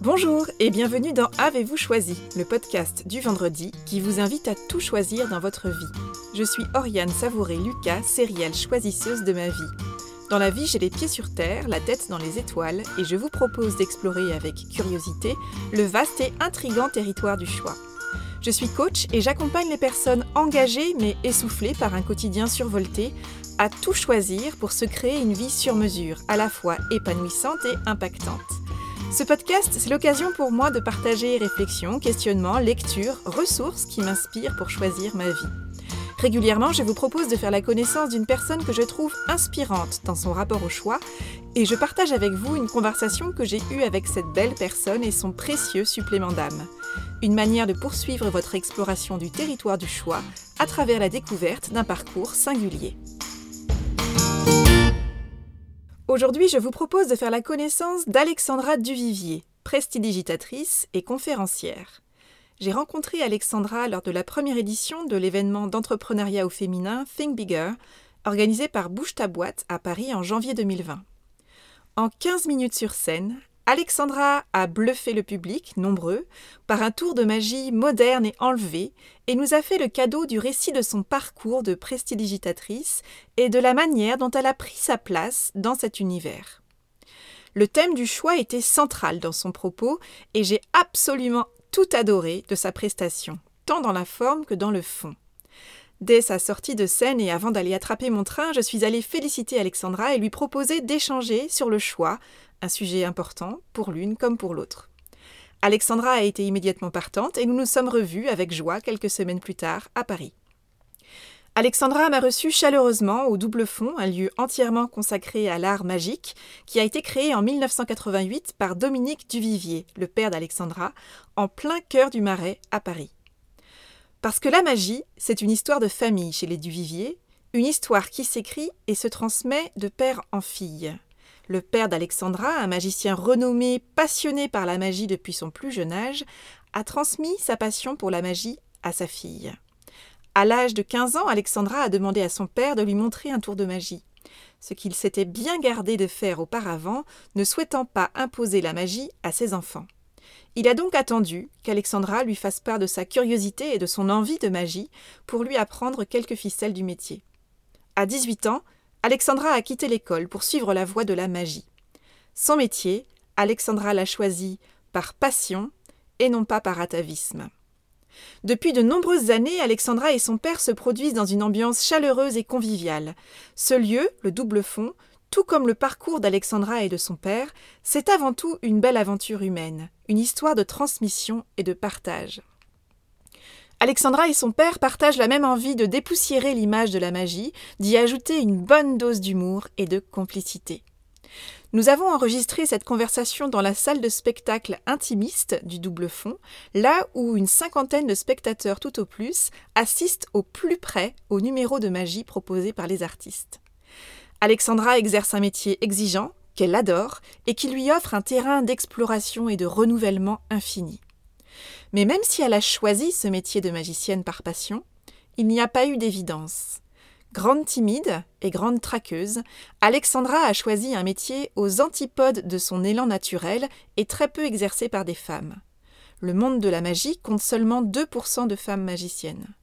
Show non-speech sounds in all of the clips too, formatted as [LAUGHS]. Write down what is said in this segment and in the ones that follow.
Bonjour et bienvenue dans Avez-vous choisi, le podcast du vendredi qui vous invite à tout choisir dans votre vie. Je suis Oriane Savouré-Lucas, sérielle choisisseuse de ma vie. Dans la vie, j'ai les pieds sur terre, la tête dans les étoiles, et je vous propose d'explorer avec curiosité le vaste et intrigant territoire du choix. Je suis coach et j'accompagne les personnes engagées mais essoufflées par un quotidien survolté à tout choisir pour se créer une vie sur mesure, à la fois épanouissante et impactante. Ce podcast, c'est l'occasion pour moi de partager réflexions, questionnements, lectures, ressources qui m'inspirent pour choisir ma vie. Régulièrement, je vous propose de faire la connaissance d'une personne que je trouve inspirante dans son rapport au choix et je partage avec vous une conversation que j'ai eue avec cette belle personne et son précieux supplément d'âme. Une manière de poursuivre votre exploration du territoire du choix à travers la découverte d'un parcours singulier. Aujourd'hui, je vous propose de faire la connaissance d'Alexandra Duvivier, prestidigitatrice et conférencière j'ai rencontré Alexandra lors de la première édition de l'événement d'entrepreneuriat au féminin Think Bigger, organisé par Bouge ta boîte à Paris en janvier 2020. En 15 minutes sur scène, Alexandra a bluffé le public, nombreux, par un tour de magie moderne et enlevé, et nous a fait le cadeau du récit de son parcours de prestidigitatrice et de la manière dont elle a pris sa place dans cet univers. Le thème du choix était central dans son propos et j'ai absolument tout adoré de sa prestation, tant dans la forme que dans le fond. Dès sa sortie de scène et avant d'aller attraper mon train, je suis allée féliciter Alexandra et lui proposer d'échanger sur le choix, un sujet important pour l'une comme pour l'autre. Alexandra a été immédiatement partante et nous nous sommes revus avec joie quelques semaines plus tard à Paris. Alexandra m'a reçu chaleureusement au Double Fond, un lieu entièrement consacré à l'art magique, qui a été créé en 1988 par Dominique Duvivier, le père d'Alexandra, en plein cœur du Marais, à Paris. Parce que la magie, c'est une histoire de famille chez les Duvivier, une histoire qui s'écrit et se transmet de père en fille. Le père d'Alexandra, un magicien renommé, passionné par la magie depuis son plus jeune âge, a transmis sa passion pour la magie à sa fille. À l'âge de 15 ans, Alexandra a demandé à son père de lui montrer un tour de magie, ce qu'il s'était bien gardé de faire auparavant, ne souhaitant pas imposer la magie à ses enfants. Il a donc attendu qu'Alexandra lui fasse part de sa curiosité et de son envie de magie pour lui apprendre quelques ficelles du métier. À 18 ans, Alexandra a quitté l'école pour suivre la voie de la magie. Son métier, Alexandra l'a choisi par passion et non pas par atavisme. Depuis de nombreuses années, Alexandra et son père se produisent dans une ambiance chaleureuse et conviviale. Ce lieu, le double fond, tout comme le parcours d'Alexandra et de son père, c'est avant tout une belle aventure humaine, une histoire de transmission et de partage. Alexandra et son père partagent la même envie de dépoussiérer l'image de la magie, d'y ajouter une bonne dose d'humour et de complicité. Nous avons enregistré cette conversation dans la salle de spectacle intimiste du double fond, là où une cinquantaine de spectateurs tout au plus assistent au plus près au numéro de magie proposé par les artistes. Alexandra exerce un métier exigeant, qu'elle adore, et qui lui offre un terrain d'exploration et de renouvellement infini. Mais même si elle a choisi ce métier de magicienne par passion, il n'y a pas eu d'évidence. Grande timide et grande traqueuse, Alexandra a choisi un métier aux antipodes de son élan naturel et très peu exercé par des femmes. Le monde de la magie compte seulement 2% de femmes magiciennes.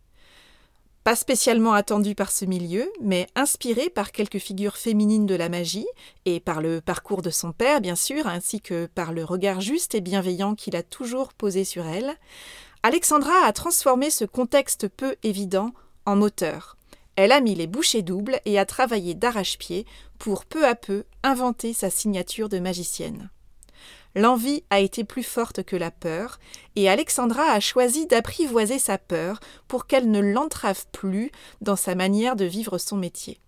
Pas spécialement attendue par ce milieu, mais inspirée par quelques figures féminines de la magie, et par le parcours de son père, bien sûr, ainsi que par le regard juste et bienveillant qu'il a toujours posé sur elle, Alexandra a transformé ce contexte peu évident en moteur, elle a mis les bouchées doubles et a travaillé d'arrache-pied pour peu à peu inventer sa signature de magicienne. L'envie a été plus forte que la peur, et Alexandra a choisi d'apprivoiser sa peur pour qu'elle ne l'entrave plus dans sa manière de vivre son métier.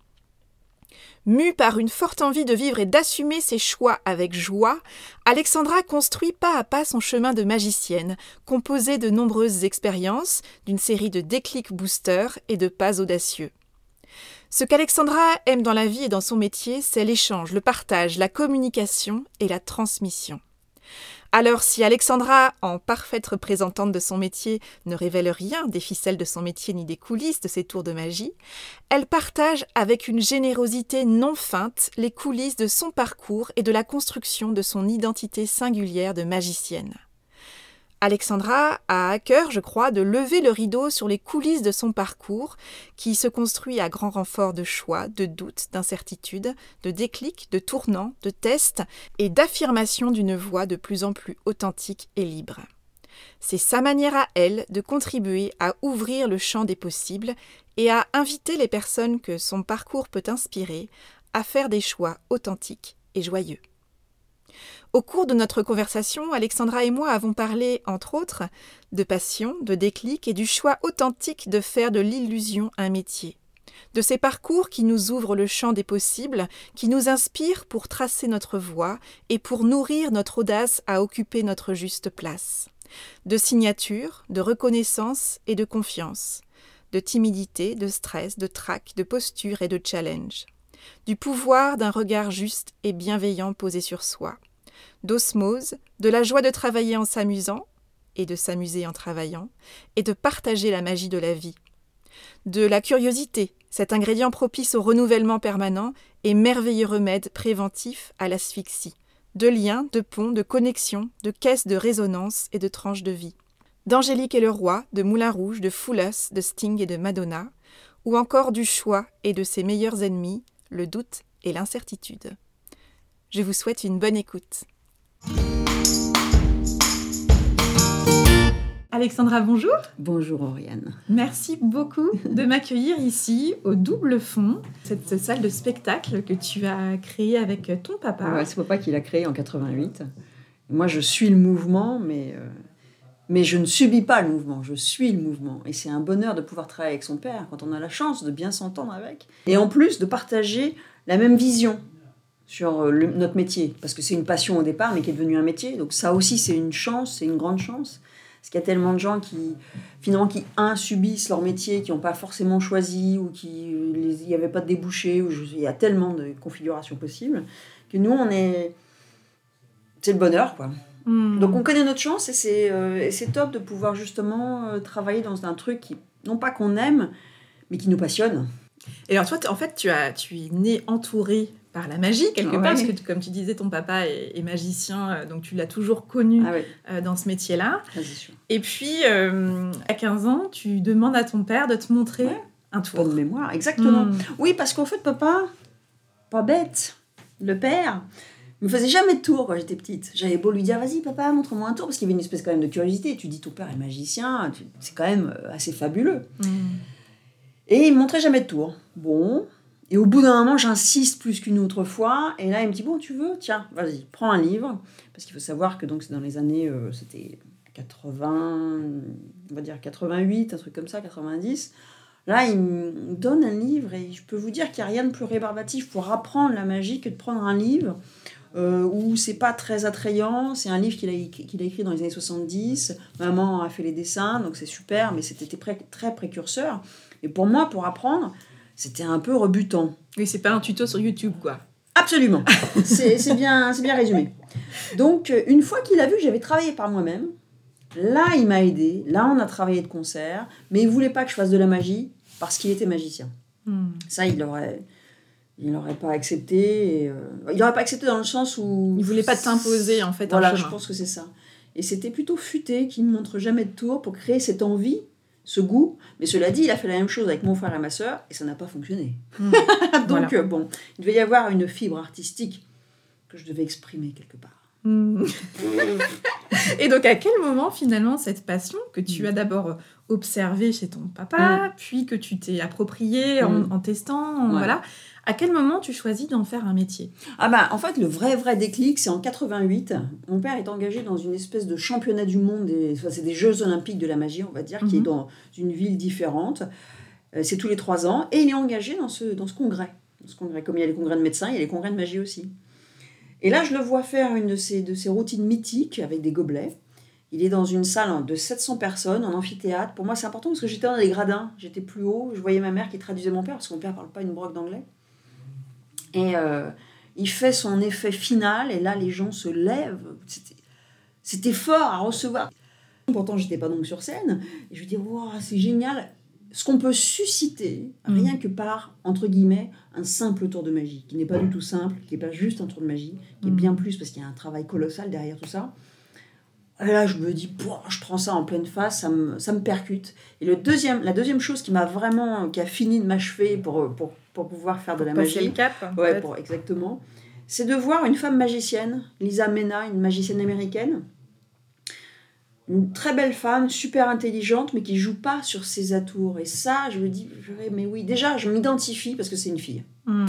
Mue par une forte envie de vivre et d'assumer ses choix avec joie, Alexandra construit pas à pas son chemin de magicienne, composé de nombreuses expériences, d'une série de déclics boosters et de pas audacieux. Ce qu'Alexandra aime dans la vie et dans son métier, c'est l'échange, le partage, la communication et la transmission. Alors si Alexandra, en parfaite représentante de son métier, ne révèle rien des ficelles de son métier ni des coulisses de ses tours de magie, elle partage avec une générosité non feinte les coulisses de son parcours et de la construction de son identité singulière de magicienne. Alexandra a à cœur, je crois, de lever le rideau sur les coulisses de son parcours, qui se construit à grand renfort de choix, de doutes, d'incertitudes, de déclics, de tournants, de tests et d'affirmation d'une voix de plus en plus authentique et libre. C'est sa manière à elle de contribuer à ouvrir le champ des possibles et à inviter les personnes que son parcours peut inspirer à faire des choix authentiques et joyeux. Au cours de notre conversation, Alexandra et moi avons parlé, entre autres, de passion, de déclic et du choix authentique de faire de l'illusion un métier. De ces parcours qui nous ouvrent le champ des possibles, qui nous inspirent pour tracer notre voie et pour nourrir notre audace à occuper notre juste place. De signature, de reconnaissance et de confiance. De timidité, de stress, de trac, de posture et de challenge. Du pouvoir d'un regard juste et bienveillant posé sur soi d'osmose, de la joie de travailler en s'amusant, et de s'amuser en travaillant, et de partager la magie de la vie. De la curiosité, cet ingrédient propice au renouvellement permanent et merveilleux remède préventif à l'asphyxie. De liens, de ponts, de connexions, de caisses de résonance et de tranches de vie. D'Angélique et le roi, de Moulin Rouge, de Foulas, de Sting et de Madonna, ou encore du choix et de ses meilleurs ennemis, le doute et l'incertitude. Je vous souhaite une bonne écoute. Alexandra, bonjour. Bonjour Oriane. Merci beaucoup [LAUGHS] de m'accueillir ici au Double Fond, cette salle de spectacle que tu as créée avec ton papa. c'est papa qui l'a créée en 88. Moi, je suis le mouvement, mais, euh, mais je ne subis pas le mouvement, je suis le mouvement. Et c'est un bonheur de pouvoir travailler avec son père quand on a la chance de bien s'entendre avec. Et en plus de partager la même vision sur euh, notre métier, parce que c'est une passion au départ, mais qui est devenue un métier. Donc ça aussi, c'est une chance, c'est une grande chance. Parce qu'il y a tellement de gens qui, finalement, qui, un, subissent leur métier, qui n'ont pas forcément choisi, ou qui il n'y avait pas de débouché, ou il y a tellement de configurations possibles, que nous, on est... C'est le bonheur, quoi. Hmm. Donc on connaît notre chance, et c'est euh, c'est top de pouvoir justement euh, travailler dans un truc qui, non pas qu'on aime, mais qui nous passionne. Et alors toi, en fait, tu, as, tu es né entouré par la magie quelque part, parce que comme tu disais, ton papa est, magicien, euh, donc tu l'as toujours connu ah euh, dans ce métier-là. Et puis, euh, à 15 ans, tu demandes à ton père de te montrer un tour. Bonne mémoire, exactement. Hmm. Oui, parce qu'en fait, papa, pas bête, le père, me faisait jamais de tour quand j'étais petite. J'avais beau lui dire, vas-y papa, montre-moi un tour, parce qu'il y avait une espèce quand même de curiosité. Tu dis, ton père est magicien, c'est quand même assez fabuleux. Hmm. Et il me montrait jamais de tour. Bon, et au bout d'un moment, j'insiste plus qu'une autre fois. Et là, il me dit Bon, tu veux? Tiens, vas-y, prends un livre. Parce qu'il faut savoir que donc c'est dans les années. Euh, c'était 80, on va dire 88, un truc comme ça, 90. Là, il me donne un livre et je peux vous dire qu'il n'y a rien de plus rébarbatif pour apprendre la magie que de prendre un livre euh, où c'est pas très attrayant. C'est un livre qu'il a, écrit dans les années 70. Maman a fait les dessins, donc c'est super, mais c'était très précurseur. Et pour moi, pour apprendre, c'était un peu rebutant. Oui, c'est pas un tuto sur YouTube, quoi. Absolument. [LAUGHS] c'est bien, bien résumé. Donc, euh, une fois qu'il a vu que j'avais travaillé par moi-même, là, il m'a aidé. Là, on a travaillé de concert. Mais il voulait pas que je fasse de la magie parce qu'il était magicien. Hmm. Ça, il l'aurait il n'aurait pas accepté. Et, euh, il n'aurait pas accepté dans le sens où... Il voulait pas t'imposer, en fait. Voilà, je pense que c'est ça. Et c'était plutôt futé, qui ne montre jamais de tour pour créer cette envie ce goût. Mais cela dit, il a fait la même chose avec mon frère et ma soeur et ça n'a pas fonctionné. Hmm. [LAUGHS] Donc, euh, bon, il devait y avoir une fibre artistique que je devais exprimer quelque part. Hmm. [LAUGHS] et donc, à quel moment, finalement, cette passion que tu as d'abord observée chez ton papa, hmm. puis que tu t'es appropriée en, testant, voilà, à quel moment tu choisis d'en faire un métier? Ah bah en fait le vrai vrai déclic c'est en 88. Mon père est engagé dans une espèce de championnat du monde, des, c'est des Jeux olympiques de la magie on va dire, qui est mhm. dans une ville différente. Euh, c'est tous les trois ans et il est engagé dans ce, dans ce congrès. ce congrès. Comme il y a les congrès de médecins, il y a les congrès de magie aussi. Et là je le vois faire une de ces routines mythiques avec des gobelets. Il est dans une salle de 700 personnes, en amphithéâtre. Pour moi, c'est important parce que j'étais dans les gradins, j'étais plus haut. Je voyais ma mère qui traduisait mon père parce que mon père ne parle pas une broque d'anglais. Et euh, il fait son effet final, et là, les gens se lèvent. C'était fort à recevoir. Pourtant, j'étais pas donc sur scène. Et je me dis, wow, c'est génial. Ce qu'on peut susciter, Mm. rien que par, entre guillemets, un simple tour de magie, qui n'est pas du tout simple, qui n'est pas juste un tour de magie, qui est Mm. bien plus parce qu'il y a un travail colossal derrière tout ça. Et là, je me dis, je prends ça en pleine face, ça me, ça me percute. Et le deuxième, la deuxième chose qui m'a vraiment, qui a fini de m'achever pour, pour, pour pouvoir faire de la magie, le cap. Ouais, peut-être. pour, exactement. C'est de voir une femme magicienne, Lisa Mena, une magicienne américaine. Une très belle femme, super intelligente, mais qui joue pas sur ses atours. Et ça, je me dis, mais oui, déjà, je m'identifie parce que c'est une fille. Hmm.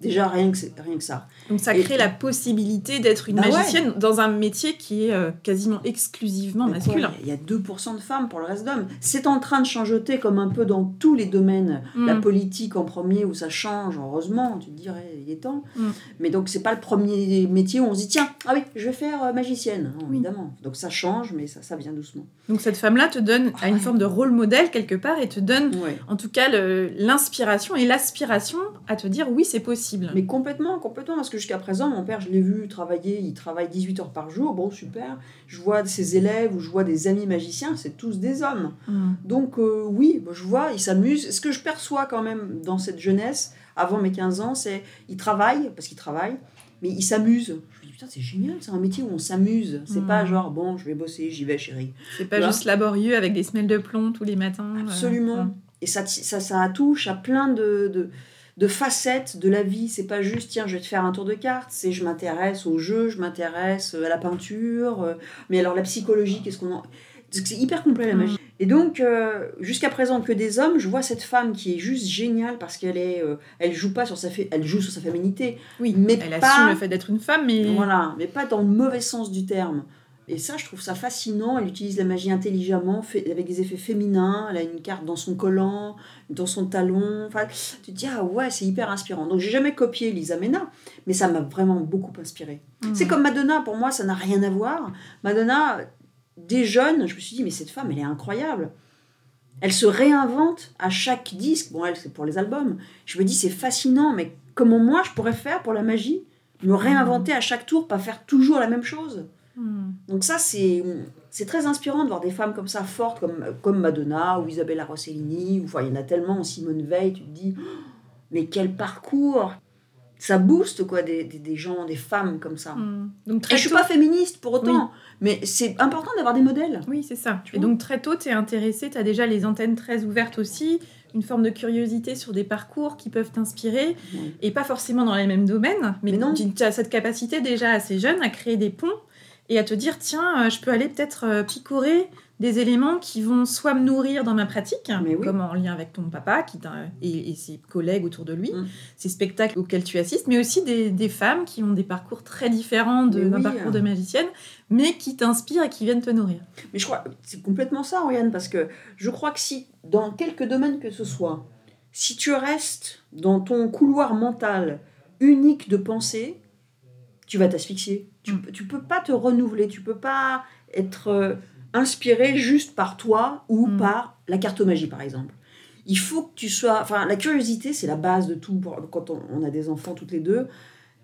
Déjà, rien que, rien que ça. Donc ça Et- crée la possibilité d'être une Bah ouais. magicienne dans un métier qui est euh, quasiment exclusivement masculin. Il y a 2% de femmes pour le reste d'hommes. C'est en train de changeoter comme un peu dans tous les domaines. La Mm. politique en premier où ça change, heureusement, tu te dirais, il est temps. Mm. Mais donc c'est pas le premier métier où on se dit tiens, ah oui, je vais faire euh, magicienne. Non, Oui. évidemment. Donc ça change, mais ça, ça vient doucement. Donc cette femme-là te donne a une Ouais. forme de rôle modèle quelque part et te donne Ouais. en tout cas l'inspiration et l'aspiration à te dire oui c'est possible. Mais complètement, complètement, parce que jusqu'à présent, mon père, je l'ai vu travailler, il travaille 18 heures par jour, bon, super. Je vois ses élèves ou je vois des amis magiciens, c'est tous des hommes. Hmm. Donc euh, oui, bah, je vois, il s'amuse. Ce que je perçois quand même dans cette jeunesse, avant mes 15 ans, c'est il travaille, parce qu'il travaille, mais il s'amuse. Je me dis, putain, c'est génial, c'est un métier où on s'amuse. C'est Mm. pas genre, bon, je vais bosser, j'y vais, chérie. C'est pas Voilà. juste laborieux avec des semelles de plomb tous les matins. euh, Absolument. Et ça, ça, ça touche à plein de, de, de facettes de la vie. C'est pas juste, tiens, je vais te faire un tour de cartes. C'est je m'intéresse au jeu, je m'intéresse à la peinture. euh, Mais alors la psychologie, qu'est-ce qu'on en... C'est hyper complet la Mm. magie. Et donc, euh, jusqu'à présent que des hommes, je vois cette femme qui est juste géniale parce qu'elle est, euh, elle joue pas sur sa, elle joue sur sa féminité. Oui, Mais elle pas- assume le fait d'être une femme, mais Voilà, mais pas dans le mauvais sens du terme. Et ça, je trouve ça fascinant. Elle utilise la magie intelligemment, fait, avec des effets féminins. Elle a une carte dans son collant, dans son talon. Enfin, tu te dis, ah ouais, c'est hyper inspirant. Donc, j'ai jamais copié Lisa Mena, mais ça m'a vraiment beaucoup inspiré. Hmm. C'est comme Madonna, pour moi, ça n'a rien à voir. Madonna, des jeunes, je me suis dit, mais cette femme, elle est incroyable. Elle se réinvente à chaque disque. Bon, elle, c'est pour les albums. Je me dis, c'est fascinant, mais comment moi, je pourrais faire pour la magie? Me réinventer à chaque tour, pas faire toujours la même chose? Hmm. Donc ça, c'est c'est très inspirant de voir des femmes comme ça, fortes, comme, comme Madonna ou Isabella Rossellini. Ou, enfin, il y en a tellement, Simone Veil, tu te dis, Oh, [GASPS] mais quel parcours Ça booste, quoi, des, des, des gens, des femmes comme ça. Hmm. Donc Et très je suis tôt- pas féministe pour autant, mais c'est important d'avoir des modèles. Oui, c'est ça. Tu et donc très tôt, tu es intéressé, tu as déjà les antennes très ouvertes aussi, une forme de curiosité sur des parcours qui peuvent t'inspirer, et pas forcément dans les mêmes domaines, mais, Mais non. tu as cette capacité déjà assez jeune à créer des ponts et à te dire, tiens, euh, je peux aller peut-être euh, picorer des éléments qui vont soit me nourrir dans ma pratique, Mais oui. comme en lien avec ton papa qui et, et ses collègues autour de lui, Mm. ces spectacles auxquels tu assistes, mais aussi des, des femmes qui ont des parcours très différents de- oui. parcours de magicienne, mais qui t'inspirent et qui viennent te nourrir. Mais je crois c'est complètement ça, Oriane, parce que je crois que si, dans quelque domaine que ce soit, si tu restes dans ton couloir mental unique de pensée, tu vas t'asphyxier. Tu, Mm. peux- tu peux pas te renouveler, tu peux pas être euh, inspiré juste par toi ou Mm. par la cartomagie, par exemple. Il faut que tu sois... Enfin, la curiosité, c'est la base de tout. Pour- Quand on, on a des enfants toutes les deux,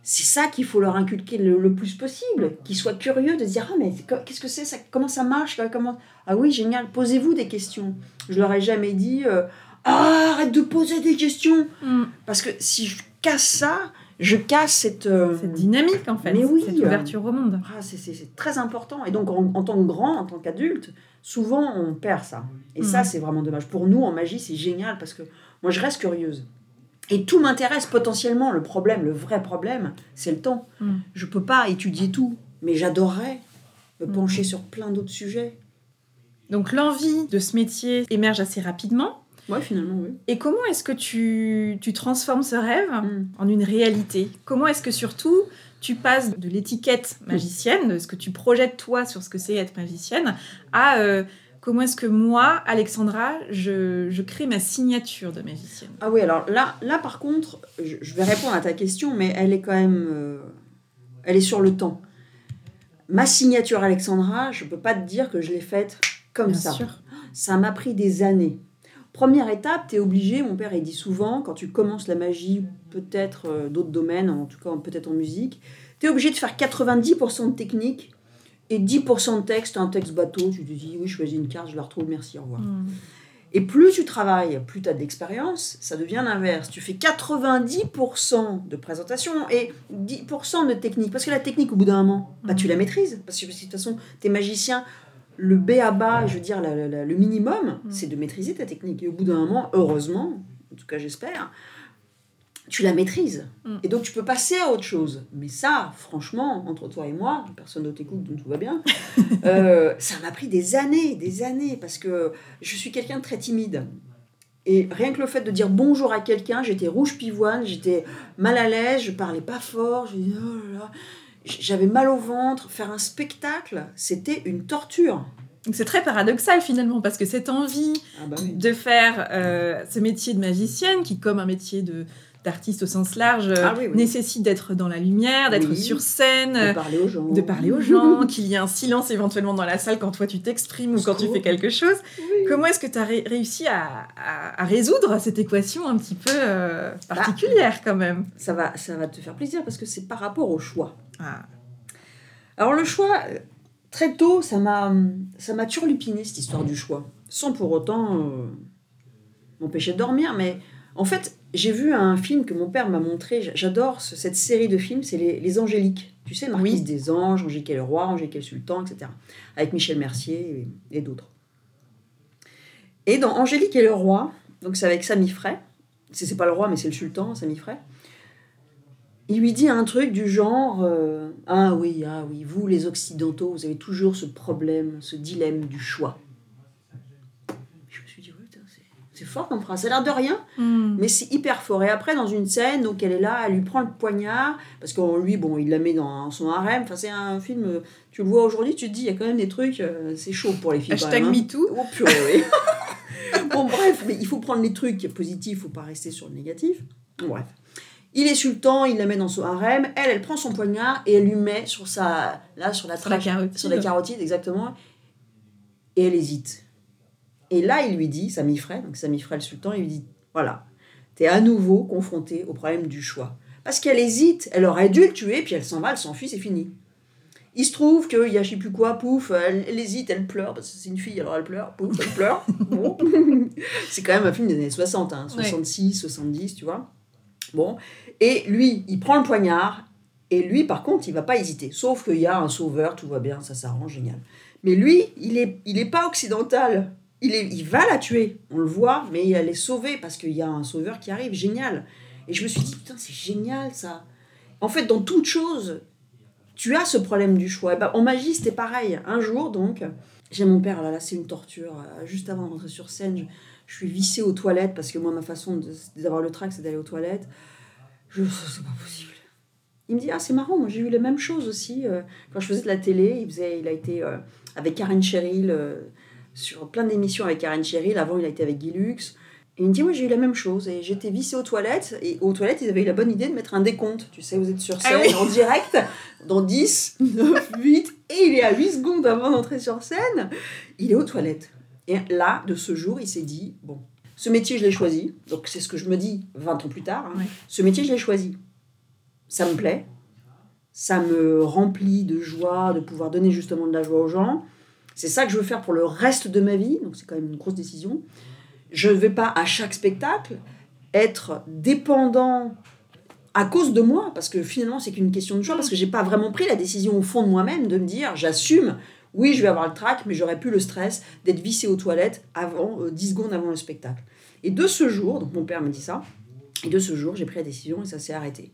c'est ça qu'il faut leur inculquer le, le plus possible. Qu'ils soient curieux de se dire, ah mais qu'est-ce que c'est ça, Comment ça marche comment... Ah oui, génial, posez-vous des questions. Je leur ai jamais dit, euh, ah, arrête de poser des questions. Mm. Parce que si je casse ça, je casse cette... euh, cette dynamique en fait, Mais oui, cette ouverture au monde. ah, c'est- très important. Et donc, en, en tant que grand, en tant qu'adulte, souvent, on perd ça. Et ça, Mhm. c'est vraiment dommage. Pour nous, en magie, c'est génial parce que moi, je reste curieuse. Et tout m'intéresse potentiellement. Le problème, le vrai problème, c'est le temps. Mhm. Je peux pas étudier tout, mais j'adorerais me Mhm. pencher sur plein d'autres sujets. Donc l'envie de ce métier émerge assez rapidement. Ouais, finalement, oui. Et comment est-ce que tu, tu transformes ce rêve Mhm. en une réalité? Comment est-ce que surtout tu passes de l'étiquette magicienne, de ce que tu projettes toi sur ce que c'est être magicienne, à euh, comment est-ce que moi, Alexandra, je, je crée ma signature de magicienne? Ah oui, alors là, là par contre, je, je vais répondre à ta question, mais elle est quand même. euh, elle est sur le temps. Ma signature Alexandra, je peux pas te dire que je l'ai faite comme Bien ça. sûr. Ça m'a pris des années. Première étape, tu es obligé, mon père il dit souvent, quand tu commences la magie, peut-être euh, d'autres domaines, en tout cas peut-être en musique, tu es obligé de faire 90% de technique, Et 10% de texte, un texte bateau, tu te dis, oui, je choisis une carte, je la retrouve, merci, au revoir. Hmm. Et plus tu travailles, plus tu as d'expérience, ça devient l'inverse. Tu fais 90% de présentation et 10% de technique. Parce que la technique, au bout d'un moment, bah, tu la maîtrises. Parce que de toute façon, tu es magicien. Le B à bas, je veux dire, la- la- la- le minimum, c'est de maîtriser ta technique. Et au bout d'un moment, heureusement, en tout cas j'espère, tu la maîtrises. Mm. Et donc tu peux passer à autre chose. Mais ça, franchement, entre toi et moi, personne d'autre écoute, donc tout va bien, [LAUGHS] euh, ça m'a pris des années, des années, parce que je suis quelqu'un de très timide. Et rien que le fait de dire bonjour à quelqu'un, j'étais rouge pivoine, j'étais mal à l'aise, je parlais pas fort, je disais, oh là là. J'avais mal au ventre. Faire un spectacle, c'était une torture. Donc c'est très paradoxal finalement, parce que cette envie Ah bah oui. de faire euh, ce métier de magicienne, qui comme un métier de d'artiste au sens large, Ah oui, oui. nécessite d'être dans la lumière, d'être Oui. sur scène, De parler aux gens. de parler aux gens, [LAUGHS] qu'il y ait un silence éventuellement dans la salle quand toi tu t'exprimes ou quand tu fais quelque chose. Comment est-ce que tu as réussi à, à- à résoudre cette équation un petit peu euh, particulière quand même? Ça va, ça va te faire plaisir parce que c'est par rapport au choix. Ah, Alors le choix, euh, très tôt, ça m'a, ça m'a turlupiné cette histoire du choix, sans pour autant euh, m'empêcher de dormir. Mais en fait, j'ai vu un film que mon père m'a montré. J'adore ce- cette série de films, c'est les, les Angéliques. Tu sais, Marquise Oui. des Anges, Angélique et le roi, Angélique et le sultan, etc. Avec Michel Mercier et, et d'autres. Et dans Angélique et le roi, donc c'est avec Sami Frey. C'est c'est pas le roi, mais c'est le sultan, Sami Frey. Il lui dit un truc du genre euh, Ah oui, ah oui, vous les Occidentaux, vous avez toujours ce problème, ce dilemme du choix. Je me suis dit, ouais, putain, c'est- c'est fort comme phrase. Ça a l'air de rien, hmm. mais c'est hyper fort. Et après, dans une scène, donc elle est là, elle lui prend le poignard, parce que lui, bon, il la met dans son harem. Enfin, c'est un film, tu le vois aujourd'hui, tu te dis, il y a quand même des trucs, euh, c'est chaud pour les filles. Hashtag hein. MeToo. Oh purée, oui. [LAUGHS] bon, bref, mais il faut prendre les trucs positifs, faut pas rester sur le négatif. Bon, bref. Il est sultan, il la met dans son harem, elle, elle prend son poignard et elle lui met sur sa. Là, sur la Sur la carotide. Sur la carotide, exactement. Et elle hésite. Et là, il lui dit, Sami Frey, donc Sami Frey le sultan, il lui dit voilà, t'es à nouveau confronté au problème du choix. Parce qu'elle hésite, elle aurait dû le tuer, puis elle s'en va, elle s'enfuit, c'est fini. Il se trouve qu'il y a je sais plus quoi, pouf, elle, elle hésite, elle pleure, parce que c'est une fille, alors elle pleure, pouf, elle pleure. [LAUGHS] Bon. [LAUGHS] c'est quand même un film des années 60, hein, 66, 70, tu vois. Bon. Et lui, il prend le poignard, et lui, par contre, il va pas hésiter. Sauf qu'il y a un sauveur, tout va bien, ça s'arrange, génial. Mais lui, il est, il est pas occidental. Il, va la tuer, on le voit, mais elle est sauvée parce qu'il y a un sauveur qui arrive, génial. Et je me suis dit, putain, c'est génial ça. En fait, dans toute chose, tu as ce problème du choix. Et ben, en magie, c'était pareil. Un jour, donc, j'ai mon père, là, c'est une torture. Euh, Juste avant de rentrer sur scène, je, suis vissée aux toilettes parce que moi, ma façon d'avoir le trac, c'est d'aller aux toilettes. Je c'est pas possible. Il me dit, ah, c'est marrant, moi j'ai eu les mêmes choses aussi. euh, quand je faisais de la télé, il, faisait, il a été euh, avec Karen Cheryl, sur plein d'émissions avec Karen Cheryl. Avant, il a été avec Guy Lux. Et il me dit, moi j'ai eu la même chose. Et j'étais vissée aux toilettes. Et aux toilettes, ils avaient eu la bonne idée de mettre un décompte. Tu sais, vous êtes sur Ah scène oui. en direct, dans 10, 9, 8. Et il est à 8 secondes avant d'entrer sur scène. Il est aux toilettes. Et là, de ce jour, il s'est dit, bon, ce métier, je l'ai choisi. Donc c'est ce que je me dis 20 ans plus tard. hein. Ce métier, je l'ai choisi. Ça me plaît. Ça me remplit de joie de pouvoir donner justement de la joie aux gens. C'est ça que je veux faire pour le reste de ma vie. Donc c'est quand même une grosse décision. Je ne vais pas à chaque spectacle être dépendant à cause de moi, parce que finalement c'est qu'une question de choix, parce que j'ai pas vraiment pris la décision au fond de moi-même de me dire j'assume, oui je vais avoir le trac, mais j'aurais plus le stress d'être vissé aux toilettes avant euh, 10 secondes avant le spectacle. Et de ce jour, donc mon père me dit ça, et de ce jour j'ai pris la décision et ça s'est arrêté.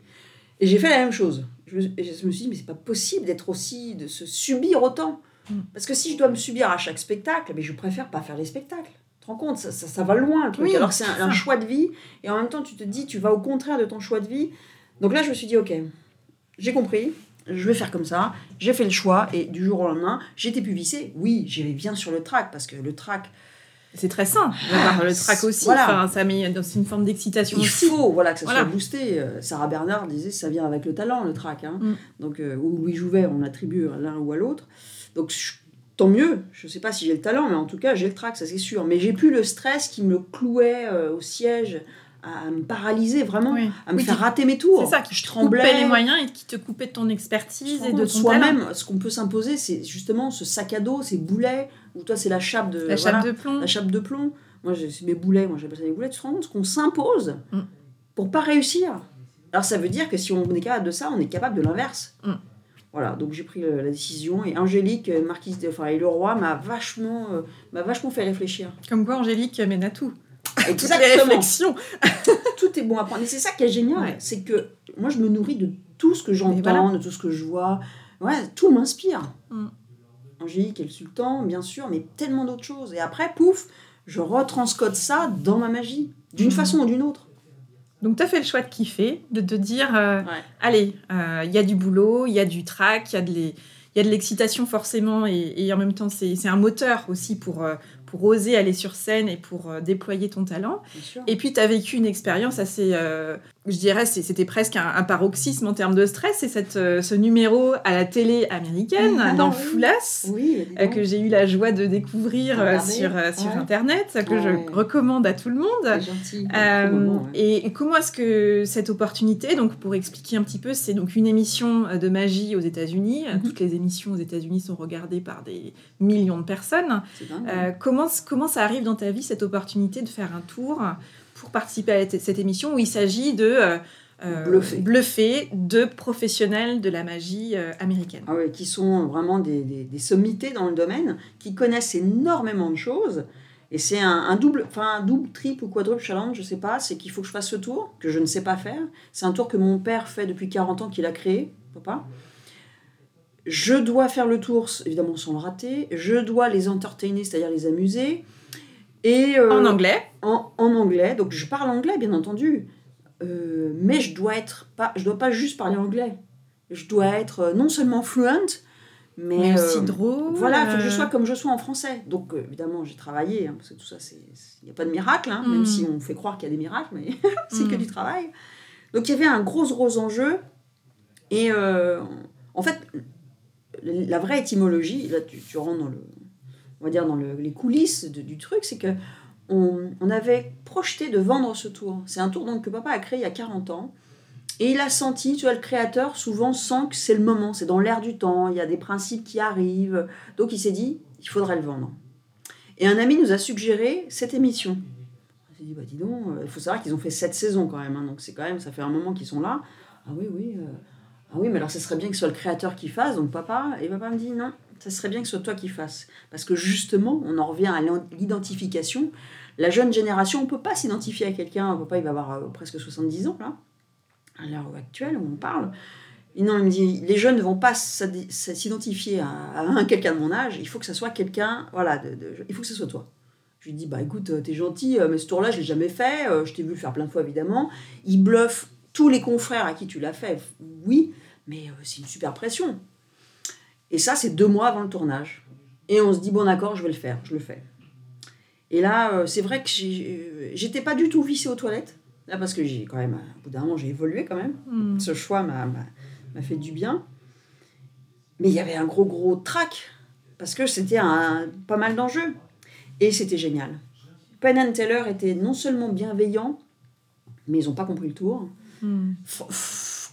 Et j'ai fait la même chose. Je je me suis dit mais c'est pas possible d'être aussi, de se subir autant. Mm. Parce que si je dois me subir à chaque spectacle, mais je préfère pas faire les spectacles. Tu te rends compte, ça, ça, ça va loin le truc. Oui, Alors c'est un, c'est choix de vie, et en même temps tu te dis, tu vas au contraire de ton choix de vie. Donc là je me suis dit, ok, j'ai compris, je vais faire comme ça, j'ai fait le choix, et du jour au lendemain, j'étais plus vissée. Oui, j'avais bien sur le track, parce que le track, C'est très sain d'avoir le trac aussi. Voilà. Enfin, ça met dans une forme d'excitation il aussi. faut voilà, que ça Voilà. soit boosté. Euh, Sarah Bernard disait, ça vient avec le talent, le track. Hein. Mm. Donc, euh, ou Louis Jouvet, on attribue à l'un ou à l'autre. Donc, je- tant mieux. Je sais pas si j'ai le talent, mais en tout cas, j'ai le track, ça c'est sûr. Mais j'ai plus le stress qui me clouait euh, au siège à me paralyser vraiment, Oui. à me Oui, faire qui- rater mes tours. C'est ça, qui je te tremblais. coupait les moyens et qui te coupait de ton expertise et de ton. Soi-même, ce qu'on peut s'imposer, c'est justement ce sac à dos, ces boulets, ou toi, c'est la chape de, La chape de plomb. la chape de plomb. Moi, c'est mes boulets, moi j'appelle ça des boulets. Tu te rends compte ce qu'on s'impose Mm. pour pas réussir Alors ça veut dire que si on est capable de ça, on est capable de l'inverse. Mm. Voilà, donc j'ai pris euh, la décision et Angélique, euh, marquise, de, enfin, et le roi m'a vachement, euh, m'a vachement fait réfléchir. Comme quoi, Angélique mène à tout. Toutes les Exactement. réflexions. [LAUGHS] tout est bon à prendre. Et c'est ça qui est génial, Ouais. c'est que moi je me nourris de tout ce que j'entends, voilà. de tout ce que je vois. Ouais, tout m'inspire. Mm. Angélique et le sultan, bien sûr, mais tellement d'autres choses. Et après, pouf, je retranscode ça dans ma magie, d'une Mm. façon ou d'une autre. Donc, tu as fait le choix de kiffer, de te dire euh, Ouais. allez, euh, il y a du boulot, il y a du trac, il y a de l'excitation forcément, et, et en même temps, c'est un moteur aussi pour, euh, pour oser aller sur scène et pour euh, déployer ton talent. Et puis, tu as vécu une expérience assez, euh, je dirais, c'était presque un, un paroxysme en termes de stress. C'est cette, euh, ce numéro à la télé américaine, Ah, dans oui. Foulas, oui, euh, que j'ai eu la joie de découvrir euh, Regardez. sur, sur Ouais. Internet, que Ouais. je recommande à tout le monde. Gentil. Euh, Trop moment, ouais. et, comment est-ce que cette opportunité, donc pour expliquer un petit peu, c'est donc une émission de magie aux États-Unis. Mhm. Toutes les émissions aux États-Unis sont regardées par des millions de personnes. Dingue. Euh, comment, comment ça arrive dans ta vie cette opportunité de faire un tour? Pour participer à cette émission où il s'agit de euh, euh, Bluffer. bluffer de professionnels de la magie euh, américaine Ah ouais, qui sont vraiment des, des, des sommités dans le domaine, qui connaissent énormément de choses. Et c'est un, un double, enfin un double, triple ou quadruple challenge, je sais pas. C'est qu'il faut que je fasse ce tour, que je ne sais pas faire. C'est un tour que mon père fait depuis 40 ans, qu'il a créé, papa. Je dois faire le tour, évidemment sans le rater. Je dois les entertainer, c'est-à-dire les amuser. Et, euh, En anglais en, en anglais, donc je parle anglais bien entendu, Euh, mais je dois être pas, je dois pas juste parler anglais. Je dois être euh, non seulement fluent, mais, mais aussi euh, drôle. voilà, il faut que je sois comme je sois en français. Donc évidemment, j'ai travaillé, hein, parce que tout ça, il n'y a pas de miracle, hein, Mm. même si on fait croire qu'il y a des miracles, mais [LAUGHS] c'est que Mm. du travail. Donc il y avait un gros gros enjeu, et en fait, la vraie étymologie, là tu, tu rentres dans le, on va dire dans le- les coulisses du truc, c'est que on, on avait projeté de vendre ce tour. C'est un tour donc que papa a créé il y a 40 ans. Et il a senti, tu vois, le créateur souvent sent que c'est le moment, c'est dans l'air du temps, il y a des principes qui arrivent. Donc il s'est dit, il faudrait le vendre. Et un ami nous a suggéré cette émission. On s'est dit, bah dis donc, euh, il faut savoir qu'ils ont fait sept saisons quand même, hein, donc c'est quand même, ça fait un moment qu'ils sont là. Ah oui, oui, euh, ah oui, mais alors ce serait bien que ce soit le créateur qui fasse, donc papa. Et papa me dit, non, ça serait bien que ce soit toi qui fasses. Parce que justement, on en revient à l'identification. La jeune génération, on ne peut pas s'identifier à quelqu'un. Il va avoir euh, presque 70 ans, là, à l'heure actuelle où on parle. Et non, il me dit, les jeunes ne vont pas s'identifier à, à un quelqu'un de mon âge. Il faut que ça soit quelqu'un, voilà, il faut que ce soit toi. Je lui dis, bah écoute, euh, t'es gentil, euh, mais ce tour-là, je l'ai jamais fait. Je t'ai vu le faire plein de fois, évidemment. Il bluffe tous les confrères à qui tu l'as fait, oui, mais c'est une super pression. Et ça, c'est deux mois avant le tournage. Et on se dit, bon d'accord, je vais le faire, je le fais. Et là, euh, c'est vrai que euh, j'étais pas du tout vissée aux toilettes. Là, parce que j'ai quand même, au bout d'un moment, j'ai évolué quand même. hmm. Ce choix m'a fait du bien. Mais il y avait un gros, gros trac. Parce que c'était un, pas mal d'enjeux. Et c'était génial. Penn and Teller était non seulement bienveillant, mais ils n'ont pas compris le tour. Hmm.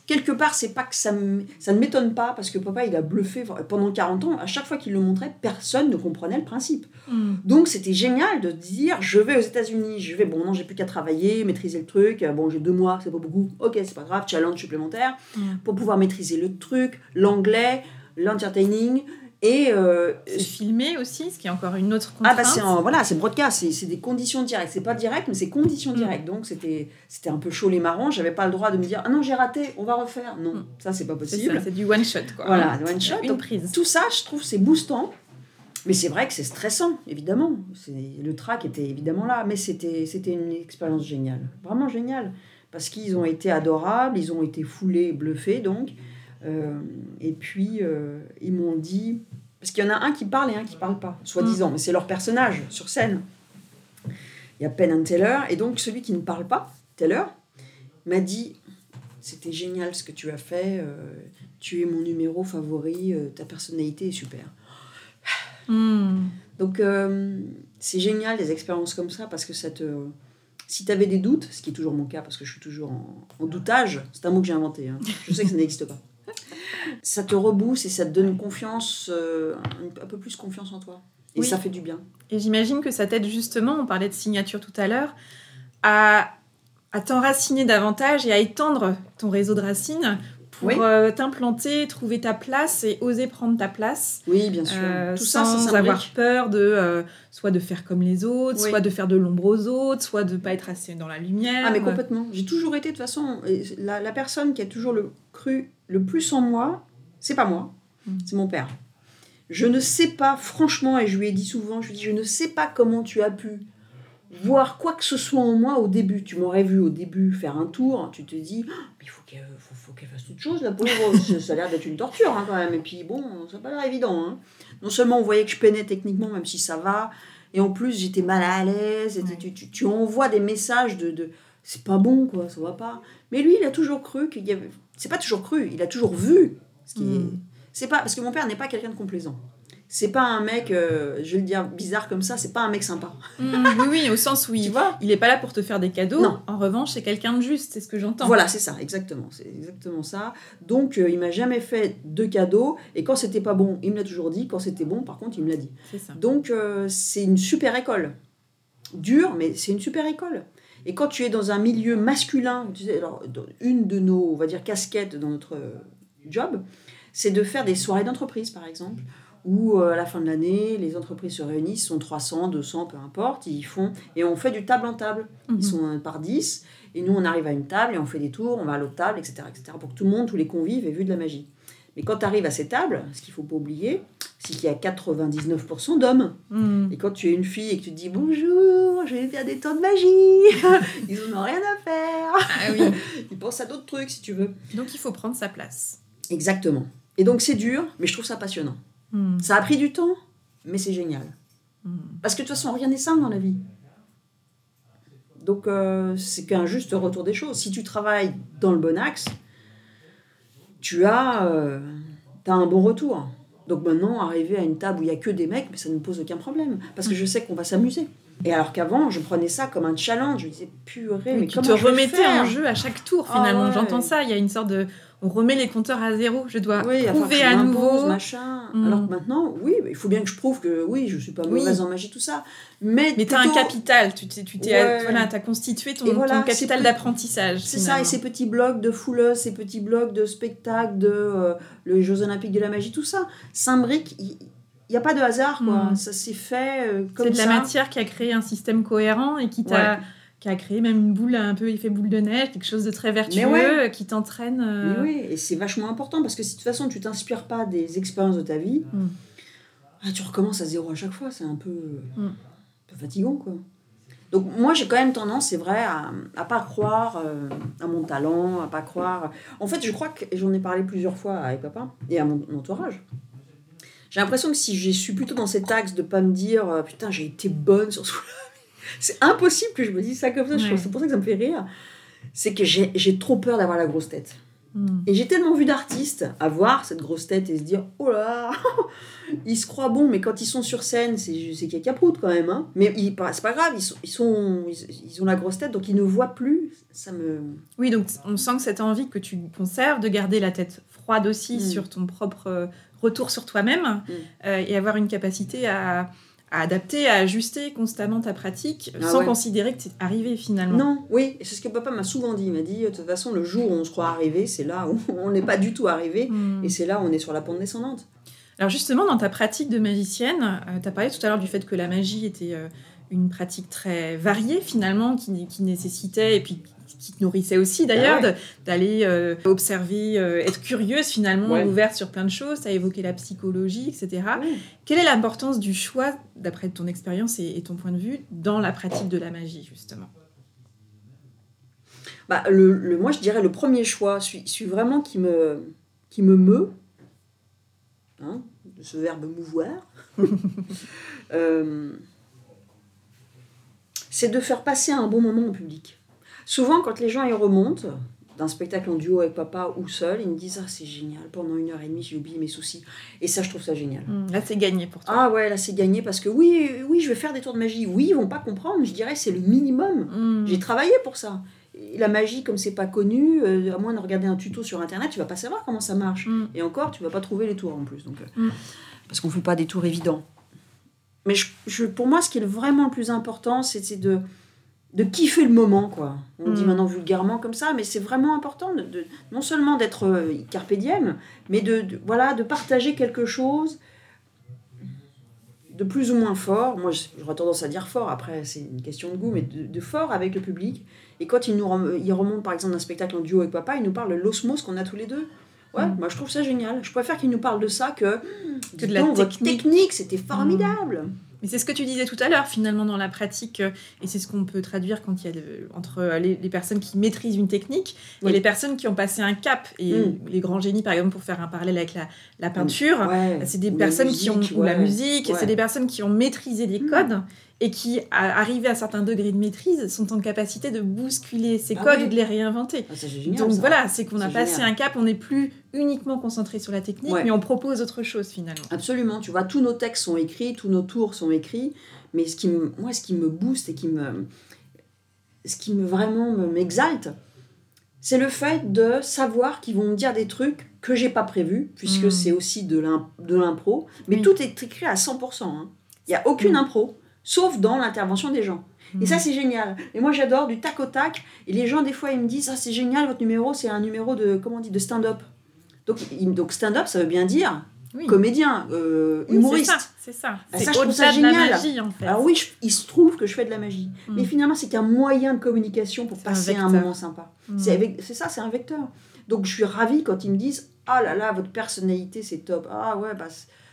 Quelque part, c'est pas que ça, ça ne m'étonne pas, parce que papa, il a bluffé pendant 40 ans. À chaque fois qu'il le montrait, personne ne comprenait le principe. Hmm. Donc c'était génial de dire je vais aux États-Unis, je vais, bon, non, j'ai plus qu'à travailler, maîtriser le truc. Bon, j'ai deux mois, c'est pas beaucoup. Ok, c'est pas grave, challenge supplémentaire Mm. pour pouvoir maîtriser le truc, l'anglais, l'entertaining. Et euh, C'est filmé aussi, ce qui est encore une autre ah contrainte. bah c'est voilà, c'est broadcast, c'est c'est des conditions directes. C'est pas direct, mais c'est conditions Mm. directes. Donc c'était c'était un peu chaud les marrons. J'avais pas le droit de me dire ah non j'ai raté, on va refaire. Non, Mm. ça c'est pas possible. c'est du one shot quoi. Voilà, one shot. Une Donc, prise. tout ça, je trouve, c'est boostant. Mais c'est vrai que c'est stressant, évidemment. C'est- Le track était évidemment là, mais c'était c'était une expérience géniale. Vraiment géniale. Parce qu'ils ont été adorables, ils ont été foulés, bluffés, donc. Euh, et puis, euh, ils m'ont dit... Parce qu'il y en a un qui parle et un qui parle pas, soi-disant. Mais c'est leur personnage sur scène. Il y a Penn and Teller. Et donc, celui qui ne parle pas, Teller, m'a dit... C'était génial ce que tu as fait. euh, tu es mon numéro favori. euh, ta personnalité est super. Hmm. Donc, euh, c'est génial des expériences comme ça parce que ça te, Si tu avais des doutes, ce qui est toujours mon cas parce que je suis toujours en, doutage, c'est un mot que j'ai inventé, hein. je sais que ça n'existe pas. Ça te rebousse et ça te donne confiance, euh, un peu plus confiance en toi. Et ça fait du bien. Et j'imagine que ça t'aide justement, on parlait de signature tout à l'heure, à, à t'enraciner davantage et à étendre ton réseau de racines pour euh, t'implanter, trouver ta place et oser prendre ta place. Oui, bien sûr. Euh, Tout sans ça, avoir peur de euh, soit de faire comme les autres, soit de faire de l'ombre aux autres, soit de pas être assez dans la lumière. Ah mais complètement. J'ai toujours été de toute façon la, la, personne qui a toujours le cru le plus en moi, c'est pas moi, mm. c'est mon père. Je ne sais pas, franchement, et je lui ai dit souvent, je lui ai dit, je ne sais pas comment tu as pu voir quoi que ce soit en moi au début. Tu m'aurais vu au début faire un tour, tu te dis, oh, mais il faut qu'elle faut, fasse toute chose, la pauvre. [LAUGHS] ça a l'air d'être une torture hein, quand même. Et puis bon, ça n'a pas l'air évident. Hein. Non seulement on voyait que je peinais techniquement, même si ça va, et en plus j'étais mal à l'aise. Tu, tu, tu, envoies des messages de, de c'est pas bon, quoi, ça va pas. Mais lui, il a toujours cru qu'il y avait. C'est pas toujours cru, il a toujours vu ce qui est mm. C'est pas parce que mon père n'est pas quelqu'un de complaisant. C'est pas un mec, euh, je vais le dire bizarre comme ça, c'est pas un mec sympa. Mm, oui, oui, au sens où il, [LAUGHS] il est pas là pour te faire des cadeaux. Non. En revanche, c'est quelqu'un de juste, c'est ce que j'entends. Voilà, c'est ça, exactement, c'est exactement ça. Donc, euh, il m'a jamais fait de cadeaux et quand c'était pas bon, il me l'a toujours dit. Quand c'était bon, par contre, il me l'a dit. Ça. Donc, euh, c'est une super école, dure, mais c'est une super école. Et quand tu es dans un milieu masculin, tu sais, alors, une de nos, on va dire, casquettes dans notre job, c'est de faire des soirées d'entreprise, par exemple, où euh, à la fin de l'année, les entreprises se réunissent, sont 300, 200, peu importe, ils font, et on fait du table en table. Ils mhm. sont par 10, et nous, on arrive à une table, et on fait des tours, on va à l'autre table, etc., etc., pour que tout le monde, tous les convives aient vu de la magie. Mais quand tu arrives à ces tables, ce qu'il ne faut pas oublier, c'est qu'il y a 99% d'hommes. Mhm. Et quand tu es une fille et que tu te dis bonjour, je vais faire des temps de magie, [LAUGHS] ils n'en ont rien à faire. Ah oui. [LAUGHS] ils pensent à d'autres trucs si tu veux. Donc il faut prendre sa place. Exactement. Et donc c'est dur, mais je trouve ça passionnant. Hmm. Ça a pris du temps, mais c'est génial. Hmm. Parce que de toute façon, rien n'est simple dans la vie. Donc euh, c'est qu'un juste retour des choses. Si tu travailles dans le bon axe, tu as, euh, as un bon retour. Donc maintenant, arriver à une table où il n'y a que des mecs, mais ça ne me pose aucun problème. Parce que je sais qu'on va s'amuser. Et alors qu'avant, je prenais ça comme un challenge. Je me disais, purée, mais, tu te remettais en jeu à chaque tour, finalement. Ah J'entends ça. Il y a une sorte de on remet les compteurs à zéro. Je dois prouver à nouveau. machin. Mm. Alors que maintenant, oui, il faut bien que je prouve que oui, je suis pas mauvaise en magie, tout ça. Mais, mais tu as un capital. Tu t'es, tu t'es, voilà, as constitué ton, capital d'apprentissage. C'est ça, et ces petits blocs de fouleuse, ces petits blocs de spectacle, de euh, les Jeux Olympiques de la magie, tout ça, s'imbrique. Il n'y a pas de hasard, quoi. Mm. Ça s'est fait euh, comme ça. C'est de la matière qui a créé un système cohérent et qui t'a qui a créé même une boule un peu effet boule de neige, quelque chose de très vertueux qui t'entraîne. Euh. Mais oui, et c'est vachement important parce que si de toute façon tu t'inspires pas des expériences de ta vie, mm. ah, tu recommences à zéro à chaque fois, c'est un peu, mm. un peu fatigant quoi. Donc moi j'ai quand même tendance, c'est vrai, à, à pas croire euh, à mon talent, à pas croire. En fait, je crois que j'en ai parlé plusieurs fois avec papa et à mon entourage. J'ai l'impression que si je suis plutôt dans cet axe de pas me dire euh, putain j'ai été bonne sur ce c'est impossible que je me dise ça comme ça. C'est pour ça que ça me fait rire. C'est que j'ai trop peur d'avoir la grosse tête. Hmm. Et j'ai tellement vu d'artistes avoir cette grosse tête et se dire oh là, ils se croient bons, mais quand ils sont sur scène, c'est qu'il y a caproute quand même. Hein. Mais c'est pas grave, ils, sont, ils, sont, ils, ont la grosse tête, donc ils ne voient plus. Ça me... Oui, donc on sent que cette envie que tu conserves de garder la tête froide aussi hmm. sur ton propre euh, retour sur toi-même hmm. euh, et avoir une capacité à à adapter, à ajuster constamment ta pratique ah sans considérer que c'est arrivé finalement. Non, oui, c'est ce que papa m'a souvent dit. Il m'a dit, de toute façon, le jour où on se croit arrivé, c'est là où [LAUGHS] on n'est pas du tout arrivé hmm. et c'est là où on est sur la pente descendante. Alors justement, dans ta pratique de magicienne, euh, tu as parlé tout à l'heure du fait que la magie était euh, une pratique très variée finalement, qui, qui nécessitait, et puis qui te nourrissait aussi d'ailleurs, ah d'aller euh, observer, euh, être curieuse finalement, ouverte sur plein de choses. Tu as évoqué la psychologie, etc. Quelle est l'importance du choix, d'après ton expérience et, ton point de vue, dans la pratique de la magie justement? Bah, le, moi, je dirais le premier choix, celui, vraiment qui me, qui me meut, hein, ce verbe mouvoir, [LAUGHS] euh, c'est de faire passer un bon moment au public. Souvent, quand les gens y remontent, d'un spectacle en duo avec papa ou seul, ils me disent Ah, c'est génial, pendant une heure et demie, j'ai oublié mes soucis. Et ça, je trouve ça génial. Mmh, là, c'est gagné pour toi. Ah ouais, là, c'est gagné parce que oui, oui, je vais faire des tours de magie. Oui, ils vont pas comprendre, je dirais, c'est le minimum. Mmh. J'ai travaillé pour ça. Et la magie, comme c'est pas connu, euh, à moins de regarder un tuto sur internet, tu vas pas savoir comment ça marche. Mm. Et encore, tu vas pas trouver les tours en plus. Donc, euh, Mm. Parce qu'on fait pas des tours évidents. Mais je, je- pour moi, ce qui est vraiment le plus important, c'est de, de kiffer le moment. quoi. On le dit Mm. maintenant vulgairement comme ça, mais c'est vraiment important de, de- non seulement d'être euh, carpe diem, mais de, de- voilà, de partager quelque chose de plus ou moins fort. Moi, j'aurais tendance à dire fort, après, c'est une question de goût, mais de, de fort avec le public. Et quand il, nous rem- il remonte, par exemple, d'un spectacle en duo avec papa, il nous parle de l'osmose qu'on a tous les deux. Ouais, Mm. moi je trouve ça génial. Je préfère qu'il nous parle de ça que, Que de la donc, technique. technique, c'était formidable. Mais c'est ce que tu disais tout à l'heure, finalement, dans la pratique, euh, et c'est ce qu'on peut traduire quand il y a le- entre euh, les, les personnes qui maîtrisent une technique Oui. et les personnes qui ont passé un cap. Et Mm. les grands génies, par exemple, pour faire un parallèle avec la, la peinture, Ouais. c'est des Ou personnes qui ont ou la musique, Ouais. c'est des personnes qui ont maîtrisé les Mm. Et qui, à, arrivés à un certain degré de maîtrise, sont en capacité de bousculer ces Ah codes oui. ou de les réinventer. Ah, génial, Donc ça. voilà, c'est qu'on a passé génial. un cap, on n'est plus uniquement concentré sur la technique, Ouais. mais on propose autre chose finalement. Absolument, tu vois, tous nos textes sont écrits, tous nos tours sont écrits, mais ce qui me, moi, ce qui me booste et qui me, ce qui me vraiment me- m'exalte, c'est le fait de savoir qu'ils vont me dire des trucs que j'ai pas prévus, puisque Mm. c'est aussi de l'im- de l'impro, mais Oui. tout est écrit à 100%. hein. Il n'y a aucune Mm. impro, sauf dans l'intervention des gens. Et ça, c'est génial. Et moi, j'adore du tac au tac. Et les gens, des fois, ils me disent Ah, c'est génial, votre numéro, c'est un numéro de, comment on dit, de stand-up. Donc, donc stand-up, ça veut bien dire Oui. comédien, euh, humoriste. C'est ça, c'est ça. Bah, C'est ça, je trouve ça au-delà de la génial. magie en fait. Alors oui, je- il se trouve que je fais de la magie. Mm. Mais finalement, c'est qu'un moyen de communication pour un passer un, moment sympa. Mm. C'est ça, c'est un vecteur. Donc je suis ravie quand ils me disent Ah là là, votre personnalité, c'est top. Ah ouais, bah,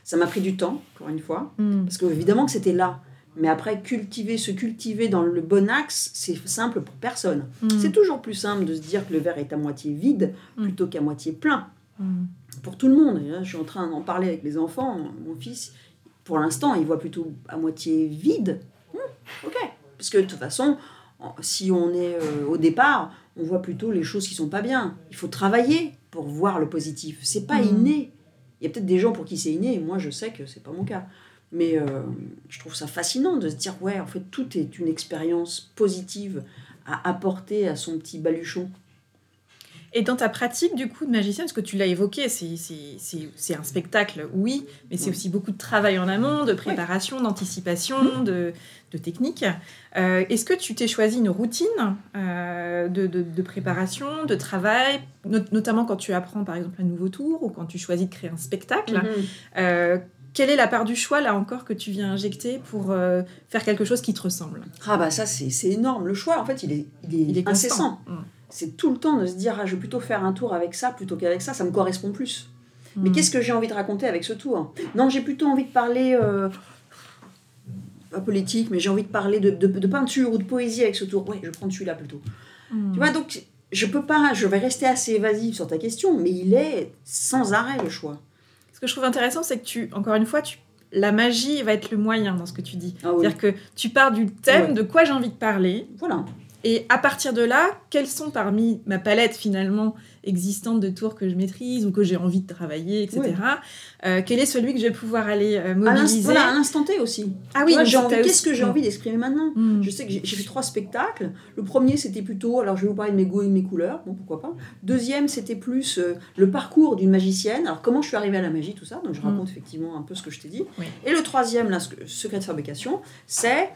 ça m'a pris du temps, encore une fois. Parce que évidemment que c'était là. Mais après, cultiver, se cultiver dans le bon axe, c'est simple pour personne. Mm. C'est toujours plus simple de se dire que le verre est à moitié vide Mm. plutôt qu'à moitié plein Mm. pour tout le monde. Et là, je suis en train d'en parler avec les enfants. Mon fils, pour l'instant, il voit plutôt à moitié vide. Ok. Parce que de toute façon, si on est euh, au départ, on voit plutôt les choses qui sont pas bien. Il faut travailler pour voir le positif. C'est pas inné. Il y a peut-être des gens pour qui c'est inné, et moi je sais que c'est pas mon cas. Mais euh, je trouve ça fascinant de se dire ouais, en fait, tout est une expérience positive à apporter à son petit baluchon. Et dans ta pratique du coup de magicienne, parce que tu l'as évoqué, c'est- un spectacle, oui, mais c'est aussi beaucoup de travail en amont, de préparation, d'anticipation, de, de technique. Euh, Est-ce que tu t'es choisi une routine euh, de, de- de préparation, de travail, not- notamment quand tu apprends par exemple un nouveau tour ou quand tu choisis de créer un spectacle Mhm. Euh, Quelle est la part du choix là encore que tu viens injecter pour euh, faire quelque chose qui te ressemble? Ah bah ça c'est énorme. Le choix en fait il est, il est, Il est incessant. Mm. C'est tout le temps de se dire ah, je vais plutôt faire un tour avec ça plutôt qu'avec ça, ça me correspond plus. Mais Mm. qu'est-ce que j'ai envie de raconter avec ce tour? Non j'ai plutôt envie de parler, euh, pas politique, mais j'ai envie de parler de, de- de peinture ou de poésie avec ce tour. Ouais je prendre celui-là plutôt. Mm. Tu vois donc je peux pas, je vais rester assez évasive sur ta question, mais il est sans arrêt le choix. Que je trouve intéressant, c'est que tu, encore une fois, tu, la magie va être le moyen dans ce que tu dis. Ah oui. C'est-à-dire que tu pars du thème Ouais. de quoi j'ai envie de parler, Voilà. Et à partir de là, quels sont parmi ma palette finalement existante de tours que je maîtrise ou que j'ai envie de travailler, etc. Euh, quel est celui que je vais pouvoir aller euh, À l'instant mobiliser voilà, à l'instant T aussi. Ah oui, qu'est-ce que j'ai Mm. envie d'exprimer maintenant Mm. Je sais que j'ai fait trois spectacles. Le premier, c'était plutôt, alors je vais vous parler de mes goûts et de mes couleurs, bon pourquoi pas. Deuxième, c'était plus euh, le parcours d'une magicienne. Alors comment je suis arrivée à la magie, tout ça? Donc je Mm. raconte effectivement un peu ce que je t'ai dit. Oui. Et le troisième, là, secret de fabrication, c'est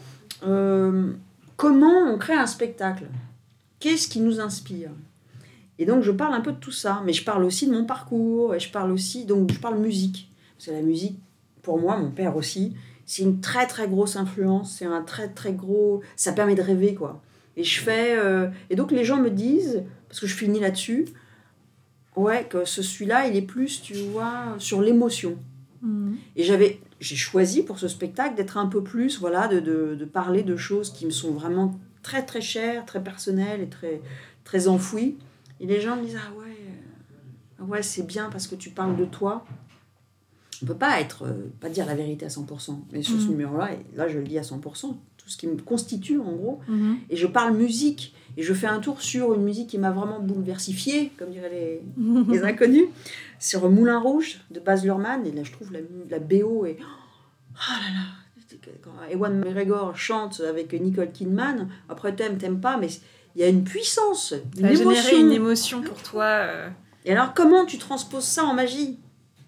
euh, comment on crée un spectacle? Qu'est-ce qui nous inspire? Et donc je parle un peu de tout ça, mais je parle aussi de mon parcours et je parle aussi, donc je parle musique. Parce que la musique, pour moi, mon père aussi, c'est une très très grosse influence, c'est un très très gros, ça permet de rêver quoi. Et je fais, euh, et donc les gens me disent, parce que je finis là-dessus, ouais que ce celui-là il est plus, tu vois, sur l'émotion. Mm. Et j'avais, j'ai choisi pour ce spectacle d'être un peu plus, voilà, de, de, de parler de choses qui me sont vraiment très très chères, très personnelles et très très enfouies. Et les gens me disent ah ouais, euh, ah ouais c'est bien parce que tu parles de toi. On peut pas être, euh, pas dire la vérité à 100%. Mais sur ce Mhm. numéro-là, là je le dis à 100%, tout tout ce qui me constitue en gros. Mhm. Et je parle musique. Et je fais un tour sur une musique qui m'a vraiment bouleversifiée, comme diraient les, [LAUGHS] les inconnus, sur Moulin Rouge de Baz Luhrmann. Et là, je trouve la, la BO et. Oh là là Quand Ewan McGregor chante avec Nicole Kidman, après t'aimes, t'aimes pas, mais il y a une puissance, une Ça généré émotion. une émotion pour toi. euh, Et alors, comment tu transposes ça en magie?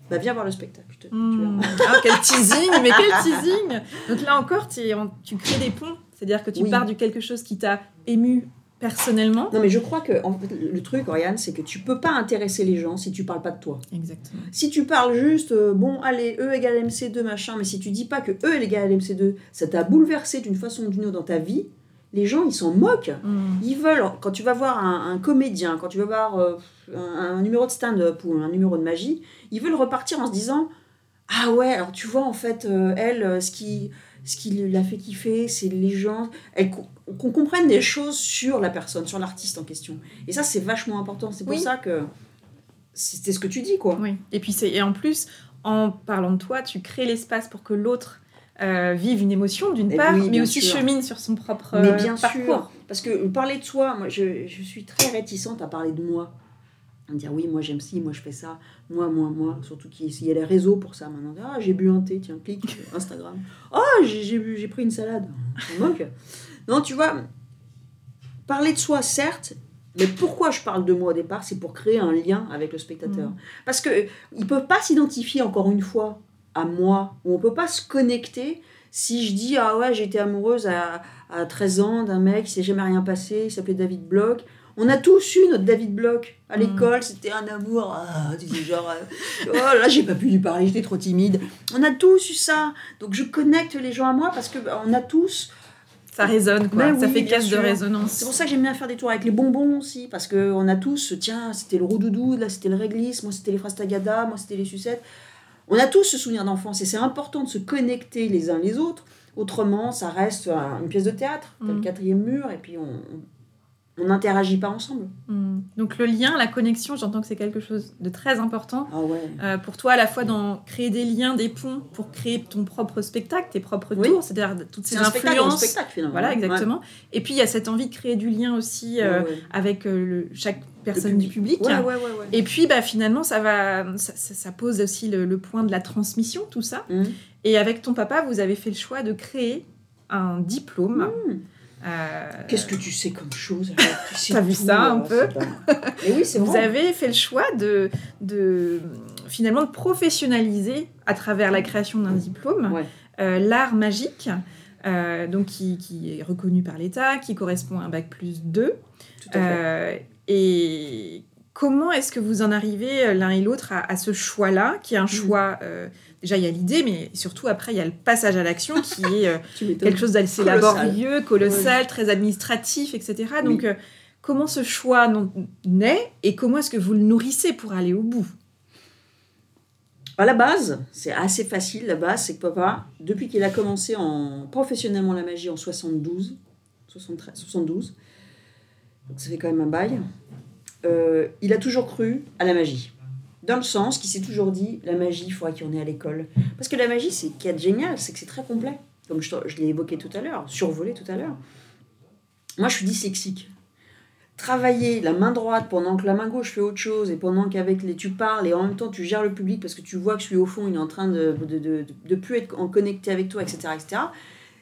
Bah, viens voir le spectacle. je te- tu Hmm. Ah, quel teasing, mais quel teasing Donc là encore, tu, tu crées des ponts, c'est-à-dire que tu Oui. pars du quelque chose qui t'a ému personnellement. Non, mais je crois que en fait, le truc, Oriane, c'est que tu peux pas intéresser les gens si tu parles pas de toi. Exactement. Si tu parles juste, euh, bon, allez, E égale MC2, machin, mais si tu dis pas que E égale MC2, ça t'a bouleversé d'une façon ou d'une autre dans ta vie, les gens, ils s'en moquent. Hmm. Ils veulent, quand tu vas voir un, un comédien, quand tu vas voir euh, un, un numéro de stand-up ou un numéro de magie, ils veulent repartir en se disant Ah ouais, alors tu vois, en fait, euh, elle, ce qui, ce qui l'a fait kiffer, c'est les gens. Qu'on comprenne des choses sur la personne, sur l'artiste en question. Et ça, c'est vachement important. C'est pour Oui. ça que c'était ce que tu dis, quoi. Oui. Et puis c'est et en plus, en parlant de toi, tu crées l'espace pour que l'autre euh, vive une émotion d'une Eh part, oui, mais aussi sûr. chemine sur son propre Mais euh, bien parcours. sûr, parce que parler de soi, moi je, je suis très réticente à parler de moi. À me dire oui, moi j'aime ci, moi je fais ça, moi, moi, moi. Surtout qu'il y a les réseaux pour ça maintenant. Ah, j'ai bu un thé, tiens, clique, Instagram. Ah, j'ai j'ai bu- j'ai pris une salade. [LAUGHS] Moque. Non, tu vois, parler de soi, certes, mais pourquoi je parle de moi au départ C'est pour créer un lien avec le spectateur. Mm. Parce qu'ils ne peuvent pas s'identifier encore une fois à moi, ou on peut pas se connecter si je dis ah ouais j'étais amoureuse à, à 13 ans d'un mec qui s'est jamais rien passé il s'appelait David Bloch on a tous eu notre David Bloch à Mm. l'école c'était un amour ah, genre euh, oh là j'ai pas pu lui parler j'étais trop timide on a tous eu ça donc je connecte les gens à moi parce que bah, on a tous Ça résonne, quoi. Ça oui, fait caisse de résonance. c'est pour ça que j'aime bien faire des tours avec les bonbons aussi, parce qu'on a tous, tiens, c'était le roudoudou, là c'était le réglisse, moi c'était les frastagada, moi c'était les sucettes. On a tous ce souvenir d'enfance et c'est important de se connecter les uns les autres. Autrement, ça reste un- une pièce de théâtre, t'as le quatrième mur, et puis on on n'interagit pas ensemble. Hmm. Donc le lien, la connexion, j'entends que c'est quelque chose de très important Ah ouais. euh, pour toi, à la fois dans créer des liens, des ponts pour créer ton propre spectacle, tes propres Oui. tours, c'est-à-dire toutes ces spectacle influences. spectacle finalement. Voilà, Ouais. exactement. Et puis il y a cette envie de créer du lien aussi euh, ouais. avec euh, le- chaque personne public. du public. Et puis bah, finalement, ça, va, ça, pose aussi le, le point de la transmission, tout ça. Hum. Et avec ton papa, vous avez fait le choix de créer un diplôme. Hum. Euh, Qu'est-ce que tu sais comme chose Tu T'as vu ça un euh, peu [LAUGHS] oui, c'est vous vrai. avez fait le choix de, de finalement de professionnaliser à travers la création d'un diplôme Ouais. euh, l'art magique, euh, donc qui, qui est reconnu par l'État, qui correspond à un bac plus 2. Tout à fait. Et comment est-ce que vous en arrivez l'un et l'autre à, à ce choix-là, qui est un choix, euh, déjà il y a l'idée, mais surtout après il y a le passage à l'action qui [LAUGHS] est euh, quelque chose d'assez laborieux, colossal, très administratif, etc. Donc euh, comment ce choix naît et comment est-ce que vous le nourrissez pour aller au bout? À la base, c'est assez facile. La base, c'est que papa, depuis qu'il a commencé en professionnellement la magie en 72, 73, 72, donc ça fait quand même un bail, euh, il a toujours cru à la magie. Dans le sens qu'il s'est toujours dit, la magie, il faudra qu'il y ait à l'école. Parce que la magie, c'est qui est génial, c'est que c'est très complet. Comme je, je l'ai évoqué tout à l'heure, survolé tout à l'heure. Moi, je suis dyslexique. Travailler la main droite pendant que la main gauche fait autre chose et pendant qu'avec les tu parles et en même temps tu gères le public parce que tu vois que celui au fond il est en train de de, de, de plus être en connecté avec toi, etc. etc.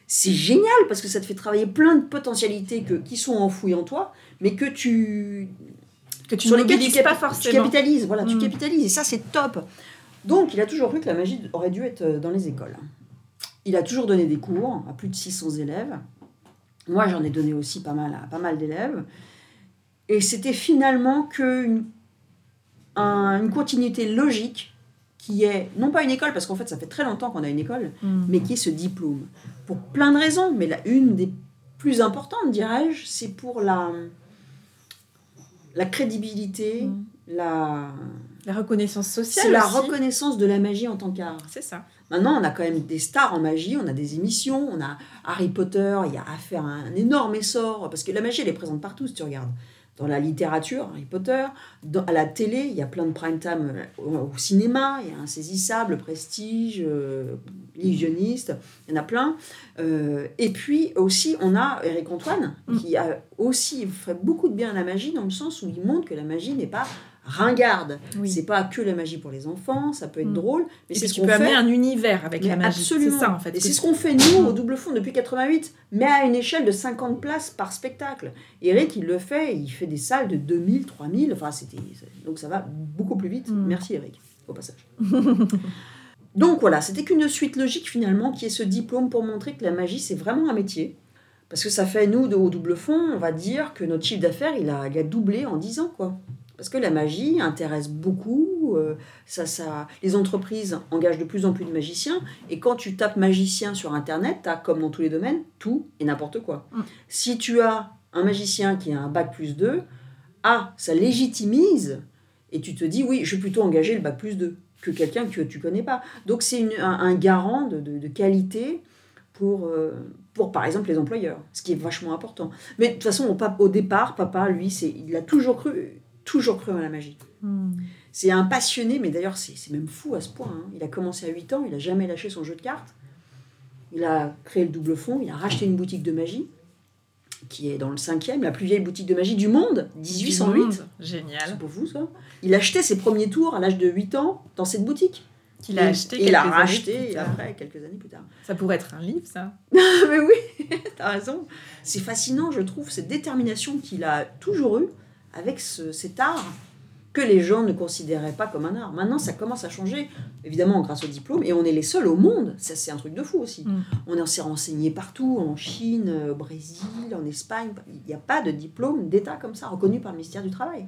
C'est génial parce que ça te fait travailler plein de potentialités que, qui sont enfouies en toi, mais que tu, Que tu sur lesquels tu, pas tu capitalises. Voilà, tu Mm. capitalises et ça c'est top. Donc il a toujours cru que la magie aurait dû être euh, dans les écoles. Il a toujours donné des cours à plus de 600 élèves. Moi j'en ai donné aussi pas mal à pas mal d'élèves. Et c'était finalement que une, un- une continuité logique qui est, non pas une école, parce qu'en fait ça fait très longtemps qu'on a une école, Mm. mais qui est ce diplôme. Pour plein de raisons, mais la, une des plus importantes, dirais-je, c'est pour la, la crédibilité, Mm. la, La reconnaissance sociale. c'est la reconnaissance de la magie en tant qu'art. C'est ça. Maintenant, on a quand même des stars en magie, on a des émissions, on a Harry Potter, il y a à faire un énorme essor, parce que la magie, elle est présente partout si tu regardes. Dans la littérature, Harry Potter, dans, à la télé, il y a plein de prime time euh, au, au cinéma, il y a Insaisissable, Prestige, euh, Illusionniste, il y en a plein. Euh, et puis aussi, on a Eric Antoine, Mm. qui a aussi fait beaucoup de bien à la magie, dans le sens où il montre que la magie n'est pas ringarde. Oui. C'est pas que la magie pour les enfants, ça peut être Mm. drôle, mais c'est ce qu'on fait. amener un univers avec Mais la magie. C'est absolument. ça en fait. Et c'est ce qu'on fait nous au double fond depuis 88, mais à une échelle de 50 places par spectacle. Eric, il le fait, il fait des salles de 2000, 3000, enfin c'était donc ça va beaucoup plus vite. Mm. Merci Eric, au passage. [LAUGHS] donc voilà, c'était qu'une suite logique finalement qui est ce diplôme pour montrer que la magie c'est vraiment un métier. Parce que ça fait, nous, de, au double fond, on va dire que notre chiffre d'affaires, il a, il a doublé en 10 ans, quoi. Parce que la magie intéresse beaucoup, euh, ça, ça, les entreprises engagent de plus en plus de magiciens, et quand tu tapes magicien sur Internet, tu as, comme dans tous les domaines, tout et n'importe quoi. Mm. Si tu as un magicien qui a un bac plus 2, ah, ça légitimise, et tu te dis, oui, je vais plutôt engager le bac plus 2 que quelqu'un que tu connais pas. Donc c'est un, un garant de, de- de qualité pour, euh, pour, par exemple, les employeurs, ce qui est vachement important. Mais de toute façon, au, au départ, papa, lui, il a toujours cru, toujours cru à la magie. Hmm. C'est un passionné, mais d'ailleurs, c'est, même fou à ce point. hein. Il a commencé à 8 ans, il n'a jamais lâché son jeu de cartes. Il a créé le double fond, il a racheté une boutique de magie, qui est dans le cinquième, la plus vieille boutique de magie du monde, 1808. Du monde. C'est Génial. pour vous, ça Il achetait ses premiers tours à l'âge de 8 ans dans cette boutique. Qu'il a Et- acheté. et Il a racheté plus tard. après, quelques années plus tard. Ça pourrait être un livre, ça. [LAUGHS] mais oui, [LAUGHS] t'as raison. C'est fascinant, je trouve, cette détermination qu'il a toujours eue avec ce- cet art que les gens ne considéraient pas comme un art. Maintenant, ça commence à changer, évidemment grâce au diplôme, et on est les seuls au monde. Ça, c'est un truc de fou aussi. Mm. On s'est renseigné partout, en Chine, au Brésil, en Espagne. Il n'y a pas de diplôme d'État comme ça, reconnu par le ministère du Travail.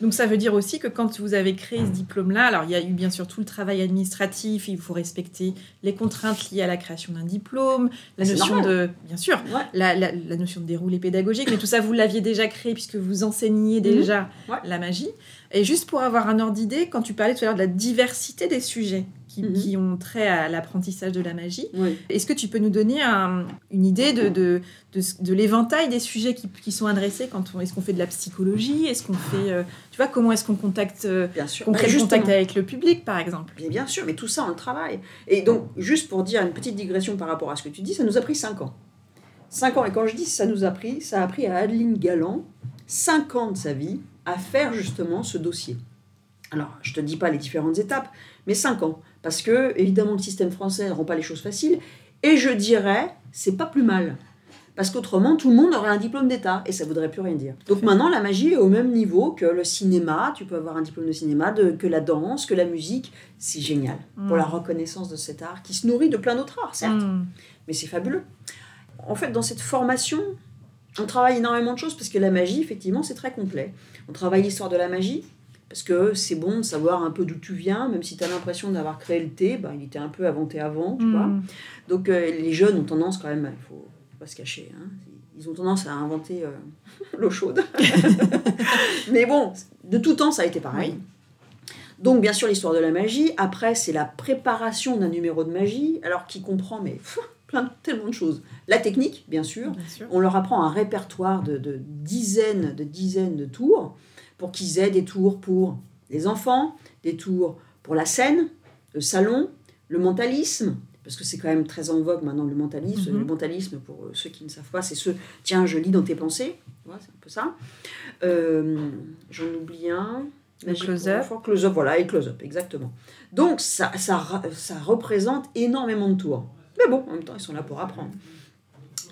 Donc ça veut dire aussi que quand vous avez créé ce diplôme-là, alors il y a eu bien sûr tout le travail administratif, il faut respecter les contraintes liées à la création d'un diplôme, la notion normal. de, bien sûr, Ouais. la, la- la notion de déroulé pédagogique, mais tout ça vous l'aviez déjà créé puisque vous enseigniez déjà Mhm. Ouais. la magie. Et juste pour avoir un ordre d'idée, quand tu parlais tout à l'heure de la diversité des sujets qui, Mhm. qui ont trait à l'apprentissage de la magie, Oui. est-ce que tu peux nous donner un- une idée de, de, de, l'éventail des sujets qui, qui sont adressés quand on, Est-ce qu'on fait de la psychologie? Est-ce qu'on fait... euh, tu vois, comment est-ce qu'on contacte... euh, Bien sûr. Bah, contact avec le public, par exemple? Bien, bien sûr, mais tout ça, on le travaille. Et donc, juste pour dire une petite digression par rapport à ce que tu dis, ça nous a pris 5 ans. 5 ans, et quand je dis ça nous a pris, ça a pris à Adeline Galland 5 ans de sa vie à faire justement ce dossier. Alors, je te dis pas les différentes étapes, mais 5 ans. Parce que, évidemment, le système français ne rend pas les choses faciles. Et je dirais, c'est pas plus mal. Parce qu'autrement, tout le monde aurait un diplôme d'État et ça voudrait plus rien dire. Donc maintenant, la magie est au même niveau que le cinéma. Tu peux avoir un diplôme de cinéma, de, que la danse, que la musique. C'est génial pour Mm. la reconnaissance de cet art qui se nourrit de plein d'autres arts, certes, Hmm. mais c'est fabuleux. En fait, dans cette formation, on travaille énormément de choses parce que la magie, effectivement, c'est très complet. On travaille l'histoire de la magie parce que c'est bon de savoir un peu d'où tu viens, même si tu as l'impression d'avoir créé le thé, ben, il était un peu inventé avant, tu vois. Hmm. Donc euh, les jeunes ont tendance quand même, il faut pas se cacher, hein, ils ont tendance à inventer euh, [LAUGHS] l'eau chaude. [LAUGHS] Mais bon, de tout temps, ça a été pareil. Donc bien sûr l'histoire de la magie. Après, c'est la préparation d'un numéro de magie, alors qui comprend mais pff, plein de tellement de choses. La technique, bien sûr. Bien sûr. On leur apprend un répertoire de, de dizaines de dizaines de tours pour qu'ils aient des tours pour les enfants, des tours pour la scène, le salon, le mentalisme, parce que c'est quand même très en vogue maintenant le mentalisme. Mhm. Le mentalisme, pour euh, ceux qui ne savent pas, c'est ce tiens, je lis dans tes pensées. Vois, c'est un peu ça. Euh, J'en oublie un. Le close-up. Close-up, voilà, et close-up, exactement. Donc ça, ça, ça représente énormément de tours. Mais bon, en même temps, ils sont là pour apprendre.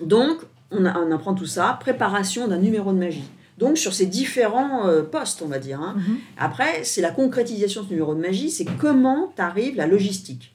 Donc, on, a- on apprend tout ça, préparation d'un numéro de magie. Donc, sur ces différents euh, postes, on va dire. hein. Mhm. Après, c'est la concrétisation de ce numéro de magie, c'est comment tu arrives la logistique.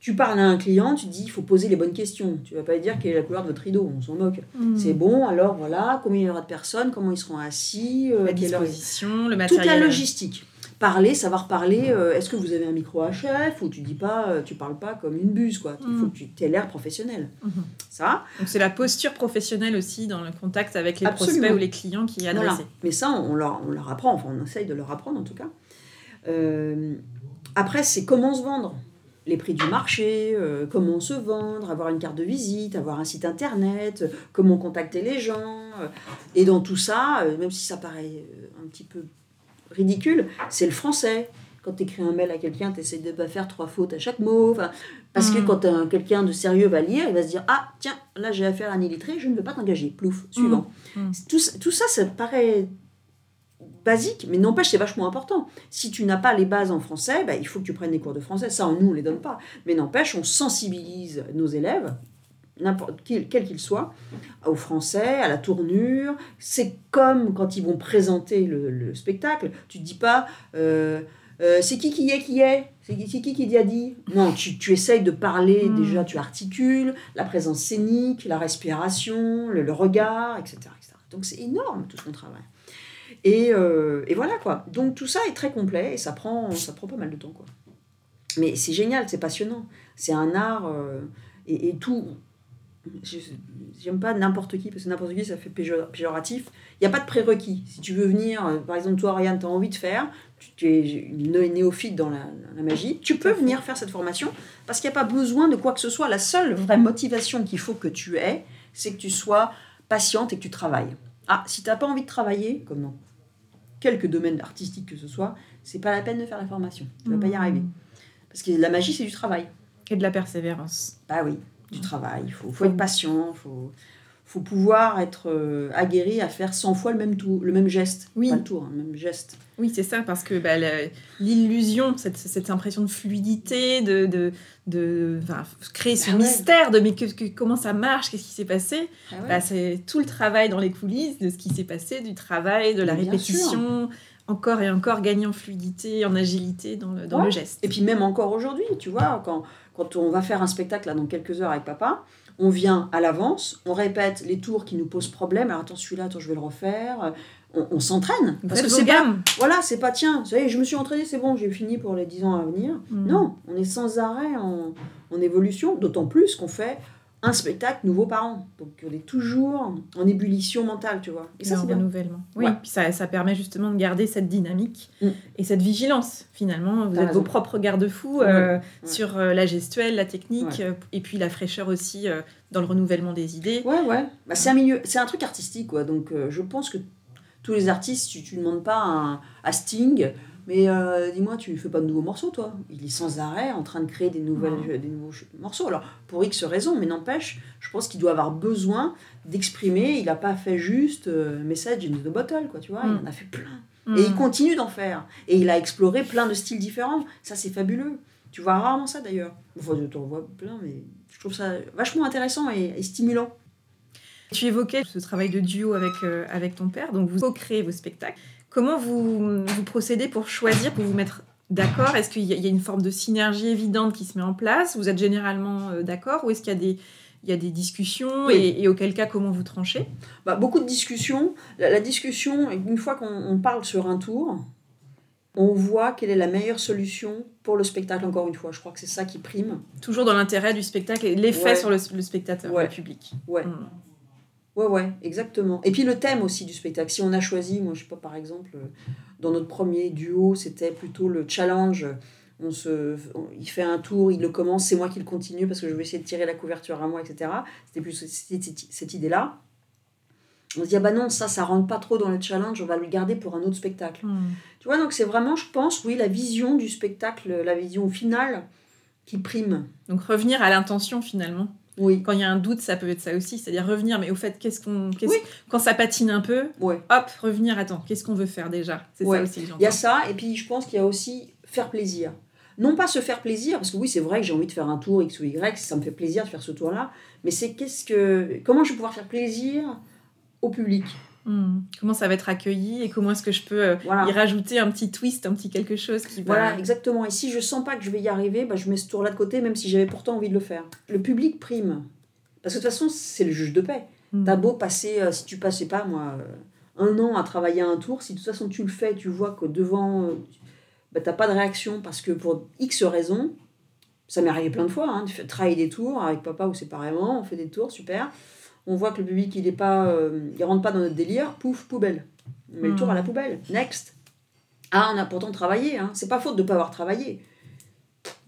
Tu parles à un client, tu dis, il faut poser les bonnes questions. Tu vas pas lui dire quelle est la couleur de votre rideau, on s'en moque. Hmm. C'est bon, alors voilà, combien il y aura de personnes, comment ils seront assis, euh, La quelle heure- disposition, le toute matériel. la logistique. Parler, savoir parler. euh, Est-ce que vous avez un micro HF ou tu dis pas, euh, tu parles pas comme une buse quoi. Il faut Mm. que tu aies l'air professionnel. Mhm. Ça, Donc c'est la posture professionnelle aussi dans le contact avec les Absolument. prospects ou les clients qui est voilà. Mais ça, on leur, on leur apprend. Enfin, on essaye de leur apprendre en tout cas. Euh, après, c'est comment se vendre. les prix du marché, comment se vendre, avoir une carte de visite, avoir un site internet, comment contacter les gens. et dans tout ça, même si ça paraît un petit peu ridicule, c'est le français. Quand tu écris un mail à quelqu'un, tu essaies de pas faire trois fautes à chaque mot. Parce que Mm. quand un- quelqu'un de sérieux va lire, il va se dire Ah, tiens, là j'ai affaire à un illettré, je ne veux pas t'engager. Plouf, suivant. Mm. Tout, ça- tout ça, ça paraît basique, mais n'empêche, c'est vachement important. Si tu n'as pas les bases en français, bah, il faut que tu prennes des cours de français. Ça, nous, on ne les donne pas. Mais n'empêche, on sensibilise nos élèves, n'importe quel qu'ils soient, au français, à la tournure. C'est comme quand ils vont présenter le, le spectacle. Tu ne dis pas euh, euh, c'est qui qui est qui est? C'est qui, qui qui dit a dit Non, tu, tu essayes de parler, Mm. déjà, tu articules, la présence scénique, la respiration, le, le regard, etc., etc. Donc c'est énorme tout ce qu'on travaille. Et, euh, et voilà quoi. Donc tout ça est très complet et ça prend, ça prend pas mal de temps quoi. Mais c'est génial, c'est passionnant. C'est un art et, et tout. J'aime pas n'importe qui parce que n'importe qui ça fait péjor- péjoratif. Il n'y a pas de prérequis. Si tu veux venir, euh, par exemple toi Ariane, tu as envie de faire, tu, tu es une né- néophyte dans la, la magie, tu peux venir faire cette formation parce qu'il n'y a pas besoin de quoi que ce soit. La seule vraie motivation qu'il faut que tu aies, c'est que tu sois patiente et que tu travailles. Ah, si tu n'as pas envie de travailler, comme dans quelques domaines artistiques que ce soit, c'est pas la peine de faire la formation. Tu vas pas y Mm. arriver. Parce que la magie, c'est du travail. Et de la persévérance. Bah oui, du travail. Il faut, faut être patient, il faut, faut pouvoir être euh, aguerri à faire 100 fois le même, tour, le même geste. Oui. Pas le tour, hein, le même geste. Oui, c'est ça, parce que bah, l'illusion, cette, cette impression de fluidité, de, de, de créer ce Ah ouais. mystère de mais que, que- comment ça marche, qu'est-ce qui s'est passé, Ah ouais. bah, c'est tout le travail dans les coulisses de ce qui s'est passé, du travail, de la Mais répétition, encore et encore gagner en fluidité, en agilité dans le, dans Ouais. le geste. Et puis même encore aujourd'hui, tu vois, quand, quand on va faire un spectacle là, dans quelques heures avec papa, on vient à l'avance, on répète les tours qui nous posent problème. Alors attends, celui-là, attends, je vais le refaire. On, on s'entraîne. Parce que c'est pas, voilà, c'est pas tiens, vous savez, je me suis entraîné, c'est bon, j'ai fini pour les 10 ans à venir. Mm. Non, on est sans arrêt en, en évolution, d'autant plus qu'on fait un spectacle nouveau par an. Donc on est toujours en ébullition mentale, tu vois. Et ça, c'est renouvellement. Oui, Ouais. puis ça, ça permet justement de garder cette dynamique Mm. et cette vigilance, finalement. Vous êtes raison. vos propres garde-fous Ouais, euh, ouais. sur euh, la gestuelle, la technique, euh, et puis la fraîcheur aussi dans le renouvellement des idées. Ouais, ouais. Bah, c'est un milieu, c'est un truc artistique, quoi. Donc je pense que tous les artistes, tu, tu demandes pas à, à Sting, mais euh, dis-moi, tu fais pas de nouveaux morceaux, toi? Il est sans arrêt en train de créer des, nouvelles, des nouveaux morceaux. Alors, pour X raisons, mais n'empêche, je pense qu'il doit avoir besoin d'exprimer. Il n'a pas fait juste euh, Message in the Bottle, quoi, tu vois. Mm. Il en a fait plein. Mm. Et il continue d'en faire. Et il a exploré plein de styles différents. Ça, c'est fabuleux. Tu vois rarement ça, d'ailleurs. Enfin, je t'en vois plein, mais je trouve ça vachement intéressant et- et stimulant. Tu évoquais ce travail de duo avec, euh, avec ton père, donc vous co-créez vos spectacles. Comment vous, vous procédez pour choisir, pour vous mettre d'accord? Est-ce qu'il y, a- il y a une forme de synergie évidente qui se met en place? Vous êtes généralement euh, d'accord? Ou est-ce qu'il y a des, il y a des discussions? Oui. et, et auquel cas, comment vous tranchez? Bah, beaucoup de discussions. La, la discussion, une fois qu'on on parle sur un tour, on voit quelle est la meilleure solution pour le spectacle, encore une fois. Je crois que c'est ça qui prime. Toujours dans l'intérêt du spectacle et l'effet Ouais. sur le, le spectateur, Ouais. le public. Ouais. Mm. Ouais, ouais, exactement. Et puis le thème aussi du spectacle. Si on a choisi, moi je sais pas, par exemple, euh, dans notre premier duo, c'était plutôt le challenge. On se, on- il fait un tour, il le commence, c'est moi qui le continue parce que je vais essayer de tirer la couverture à moi, etc. C'était plus cette, idée-là. On se dit, ah bah non, ça, ça rentre pas trop dans le challenge, on va le garder pour un autre spectacle. Mm. Tu vois, donc c'est vraiment, je pense, oui, la vision du spectacle, la vision finale qui prime. Donc revenir à l'intention finalement. Oui, Quand il y a un doute, ça peut être ça aussi, c'est-à-dire revenir, mais au fait, qu'est-ce qu'on, Oui. quand ça patine un peu, ouais. hop, revenir, attends, qu'est-ce qu'on veut faire déjà? C'est Ouais. ça aussi. Il y a ça, et puis je pense qu'il y a aussi faire plaisir. Non pas se faire plaisir, parce que oui, c'est vrai que j'ai envie de faire un tour X ou Y, ça me fait plaisir de faire ce tour-là, mais c'est qu'est-ce que, comment je vais pouvoir faire plaisir au public? Hmm. Comment ça va être accueilli et comment est-ce que je peux euh, Voilà. y rajouter un petit twist, un petit quelque chose qui va... Voilà, exactement. Et si je sens pas que je vais y arriver, bah, je mets ce tour-là de côté, même si j'avais pourtant envie de le faire. Le public prime. Parce que de toute façon, c'est le juge de paix. Hmm. T'as beau passer, euh, si tu passais pas, moi, euh, un an à travailler un tour, si de toute façon tu le fais, tu vois que devant, bah, t'as pas de réaction parce que pour X raisons, ça m'est arrivé plein de fois, hein, de travailler des tours avec papa ou séparément, on fait des tours, super. On voit que le public, il est pas, euh, il rentre pas dans notre délire, pouf, poubelle. On met le Hmm. tour à la poubelle. Next. Ah, on a pourtant travaillé, hein. c'est pas faute de pas avoir travaillé.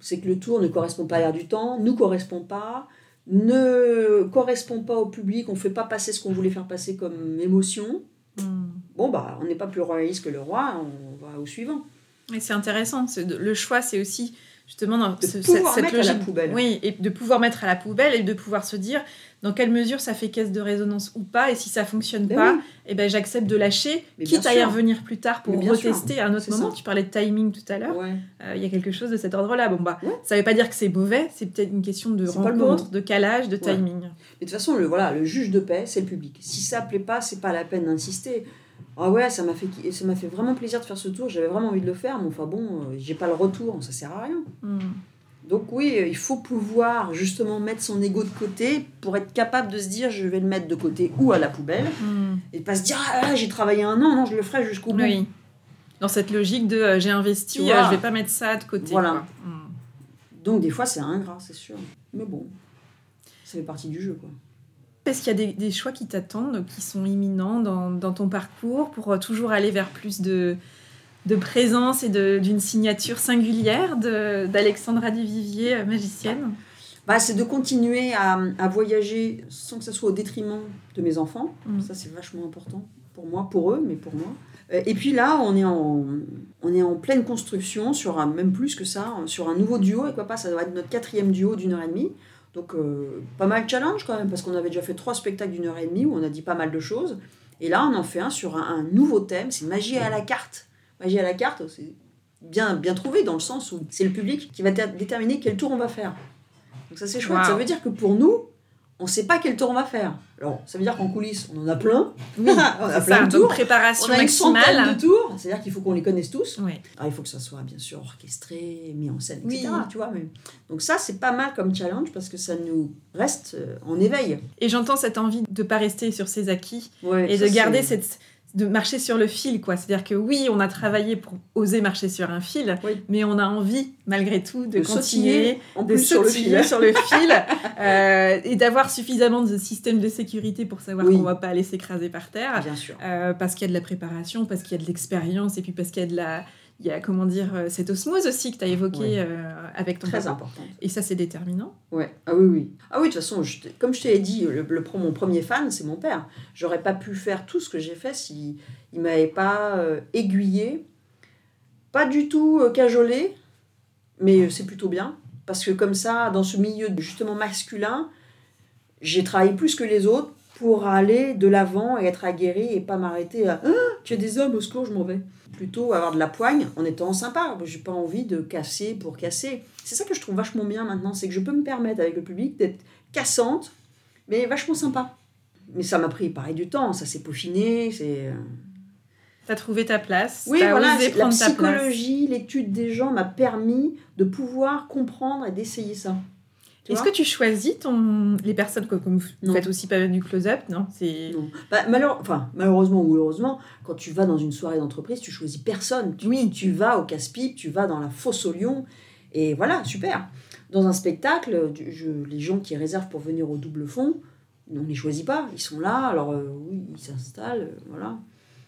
c'est que le tour ne correspond pas à l'air du temps, nous correspond pas, ne correspond pas au public, on ne fait pas passer ce qu'on voulait faire passer comme émotion. Hmm. Bon, bah, on n'est pas plus royaliste que le roi, on va au suivant. Et c'est intéressant. Le choix, c'est aussi justement dans De ce- pouvoir cette, mettre à la logique. poubelle. Oui, et de pouvoir mettre à la poubelle et de pouvoir se dire dans quelle mesure ça fait caisse de résonance ou pas. Et si ça fonctionne Ben pas, oui. eh ben, j'accepte de lâcher, Mais quitte à y revenir plus tard pour sûr. retester à un autre moment. ça. Tu parlais de timing tout à l'heure. Ouais. Euh, Il y a quelque chose de cet ordre-là. Bon, bah, Ouais. ça veut pas dire que c'est mauvais, c'est peut-être une question de rencontre, de calage, de Ouais. timing. Mais de toute façon, le, voilà, le juge de paix, c'est le public. Si ça plaît pas, c'est pas la peine d'insister. Ah ouais, ça m'a fait, ça m'a fait vraiment plaisir de faire ce tour, j'avais vraiment envie de le faire, mais enfin bon, euh, j'ai pas le retour, ça sert à rien. Hmm. Donc oui, euh, il faut pouvoir justement mettre son ego de côté pour être capable de se dire je vais le mettre de côté ou à la poubelle Hmm. et pas se dire ah j'ai travaillé un an, non je le ferai jusqu'au bout. Oui. Dans cette logique de euh, j'ai investi, euh, je vais pas mettre ça de côté. Voilà. quoi. Donc des fois c'est ingrat, c'est sûr. Mais bon, ça fait partie du jeu quoi. Est-ce qu'il y a des, des choix qui t'attendent, qui sont imminents dans, dans ton parcours pour euh, toujours aller vers plus de, de présence et d'une signature singulière d'Alexandra Duvivier, euh, magicienne Bah, c'est de continuer à, à voyager sans que ça soit au détriment de mes enfants. Mm. Ça, c'est vachement important pour moi, pour eux, mais pour moi. Euh, Et puis là, on est en, on est en pleine construction, sur un, même plus que ça, sur un nouveau duo. Et quoi pas, ça doit être notre quatrième duo d'une heure et demie. Donc, euh, pas mal de challenge quand même, parce qu'on avait déjà fait trois spectacles d'une heure et demie où on a dit pas mal de choses. Et là, on en fait un sur un, un nouveau thème, c'est magie à la carte. Magie à la carte, c'est bien, bien trouvé dans le sens où c'est le public qui va dé- déterminer quel tour on va faire. Donc ça c'est chouette. Wow. Ça veut dire que pour nous, on ne sait pas quel tour on va faire. Alors ça veut dire qu'en coulisses, on en a plein. Oui, [LAUGHS] on a c'est plein ça, de tours. préparation On a une centaine de tours. C'est-à-dire qu'il faut qu'on les connaisse tous. Oui. Alors, il faut que ça soit bien sûr orchestré, mis en scène, Oui. etc. Tu vois, mais... Donc ça c'est pas mal comme challenge parce que ça nous reste euh, en éveil. Et j'entends cette envie de pas rester sur ses acquis Ouais, et ça, de garder cette de marcher sur le fil quoi c'est à dire que oui on a travaillé pour oser marcher sur un fil Oui. mais on a envie malgré tout de, De continuer en de plus sur le fil. sur le fil [LAUGHS] euh, et d'avoir suffisamment de systèmes de sécurité pour savoir Oui. qu'on va pas aller s'écraser par terre Bien sûr. euh, parce qu'il y a de la préparation parce qu'il y a de l'expérience et puis parce qu'il y a de la il y a comment dire euh, cette osmose aussi que tu as évoqué Ouais. euh, avec ton Très papa. important. et ça c'est déterminant Ouais. Ah oui, oui. Ah oui, de toute façon, je comme je t'ai dit, le, le- mon premier fan, c'est mon père. J'aurais pas pu faire tout ce que j'ai fait si il m'avait pas euh, aiguillé, pas du tout euh, cajolé, mais c'est plutôt bien. Parce que comme ça, dans ce milieu justement masculin, j'ai travaillé plus que les autres pour aller de l'avant et être aguerri et pas m'arrêter à ah, tu as des hommes au secours, je m'en vais. Plutôt avoir de la poigne en étant sympa. J'ai pas envie de casser pour casser. C'est ça que je trouve vachement bien maintenant, c'est que je peux me permettre avec le public d'être cassante, mais vachement sympa. Mais ça m'a pris pareil du temps, ça s'est peaufiné, c'est. euh, tu as trouvé ta place Oui, t'as voilà, osé la psychologie, l'étude des gens m'a permis de pouvoir comprendre et d'essayer ça. Est-ce que tu choisis ton... les personnes que- comme vous faites aussi pas du close-up? Non, c'est Non. Bah, malheur- enfin, malheureusement ou heureusement, quand tu vas dans une soirée d'entreprise, tu choisis personne. Tu, Oui. tu vas au casse-pipe, tu vas dans la fosse au lion, et voilà, super. Dans un spectacle, je- les gens qui réservent pour venir au double fond, on ne les choisit pas. Ils sont là, alors euh, oui, ils s'installent, euh, voilà.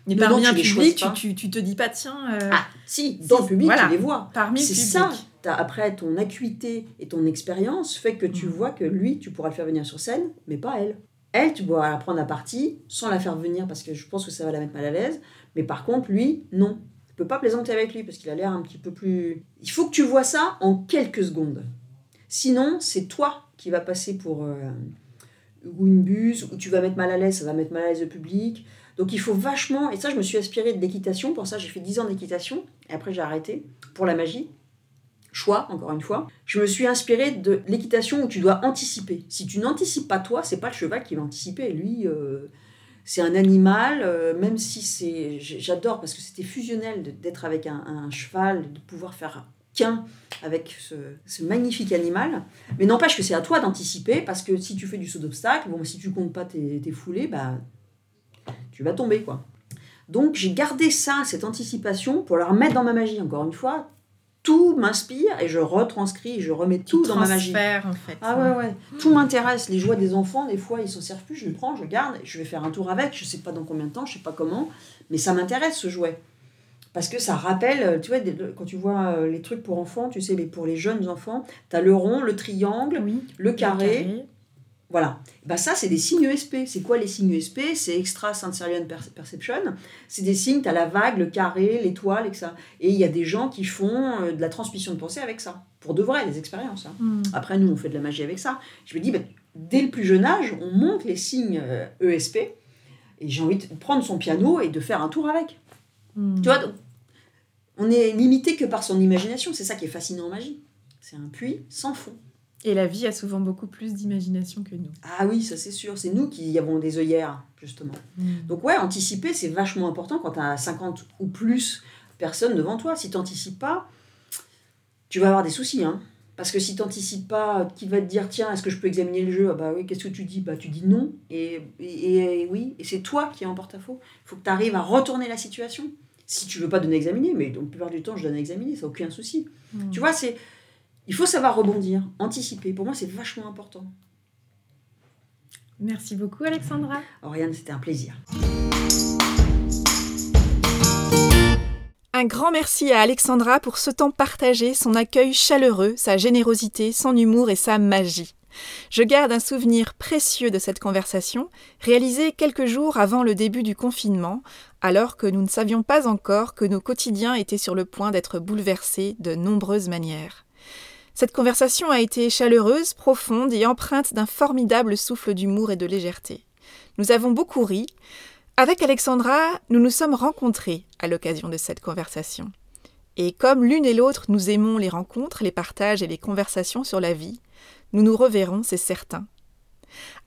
Mais parmi non, un public, tu, pas. tu, tu te dis pas, tiens, euh, Ah, si, dans si, le public, voilà. tu les vois. parmi le C'est public. ça. Après, ton acuité et ton expérience fait que tu Mhm. vois que lui, tu pourras le faire venir sur scène, mais pas elle. Elle, tu pourras la prendre à partie sans la faire venir parce que je pense que ça va la mettre mal à l'aise. Mais par contre, lui, non. Tu peux pas plaisanter avec lui parce qu'il a l'air un petit peu plus. Il faut que tu vois ça en quelques secondes. Sinon, c'est toi qui vas passer pour euh, une buse, ou tu vas mettre mal à l'aise, ça va mettre mal à l'aise le public. Donc il faut vachement, et ça je me suis inspirée de l'équitation, pour ça j'ai fait 10 ans d'équitation, et après j'ai arrêté pour la magie. Choix, encore une fois. Je me suis inspirée de l'équitation où tu dois anticiper. Si tu n'anticipes pas toi, c'est pas le cheval qui va anticiper. Lui, euh, c'est un animal, euh, même si c'est. J'adore parce que c'était fusionnel d'être avec un, cheval, de pouvoir faire qu'un avec ce, ce magnifique animal. Mais n'empêche que c'est à toi d'anticiper parce que si tu fais du saut d'obstacle, bon, si tu comptes pas tes, tes foulées, bah, tu vas tomber quoi. Donc j'ai gardé ça, cette anticipation, pour la remettre dans ma magie. Encore une fois, tout m'inspire et je retranscris, je remets tout dans ma magie. en fait. Ah ouais, ouais. Tout m'intéresse. Les joies des enfants, des fois, ils s'en servent plus. Je le prends, je garde, je vais faire un tour avec. Je sais pas dans combien de temps, je sais pas comment, mais ça m'intéresse ce jouet. Parce que ça rappelle, tu vois, quand tu vois les trucs pour enfants, tu sais, mais pour les jeunes enfants, tu as le rond, le triangle, le carré. Voilà. Bah ça, c'est des signes ESP. C'est quoi les signes ESP C'est Extra Sensorial Perception. C'est des signes, tu as la vague, le carré, l'étoile, et ça. Et il y a des gens qui font de la transmission de pensée avec ça. Pour de vrai, des expériences. Hein. Hmm. Après, nous, on fait de la magie avec ça. Je me dis, bah, dès le plus jeune âge, on monte les signes ESP. Et j'ai envie de prendre son piano et de faire un tour avec. Hmm. Tu vois, on est limité que par son imagination. C'est ça qui est fascinant en magie. C'est un puits sans fond. Et la vie a souvent beaucoup plus d'imagination que nous. Ah oui, ça c'est sûr. C'est nous qui avons des œillères, justement. Hmm. Donc ouais, anticiper, c'est vachement important quand tu as 50 ou plus personnes devant toi. Si tu n'anticipes pas, tu vas avoir des soucis. Hein. Parce que si tu n'anticipes pas, qui va te dire, tiens, est-ce que je peux examiner le jeu? Ah Bah oui, qu'est-ce que tu dis? Bah tu dis non. Et, et, oui, et c'est toi qui es en porte-à-faux. Il faut que tu arrives à retourner la situation. Si tu veux pas donner examiner, mais la plupart du temps, je donne à examiner, ça n'a aucun souci. Hmm. Tu vois, c'est il faut savoir rebondir, anticiper. Pour moi, c'est vachement important. Merci beaucoup, Alexandra. Oriane, c'était un plaisir. Un grand merci à Alexandra pour ce temps partagé, son accueil chaleureux, sa générosité, son humour et sa magie. Je garde un souvenir précieux de cette conversation, réalisée quelques jours avant le début du confinement, alors que nous ne savions pas encore que nos quotidiens étaient sur le point d'être bouleversés de nombreuses manières. Cette conversation a été chaleureuse, profonde et empreinte d'un formidable souffle d'humour et de légèreté. Nous avons beaucoup ri. Avec Alexandra, nous nous sommes rencontrés à l'occasion de cette conversation. Et comme l'une et l'autre nous aimons les rencontres, les partages et les conversations sur la vie, nous nous reverrons, c'est certain.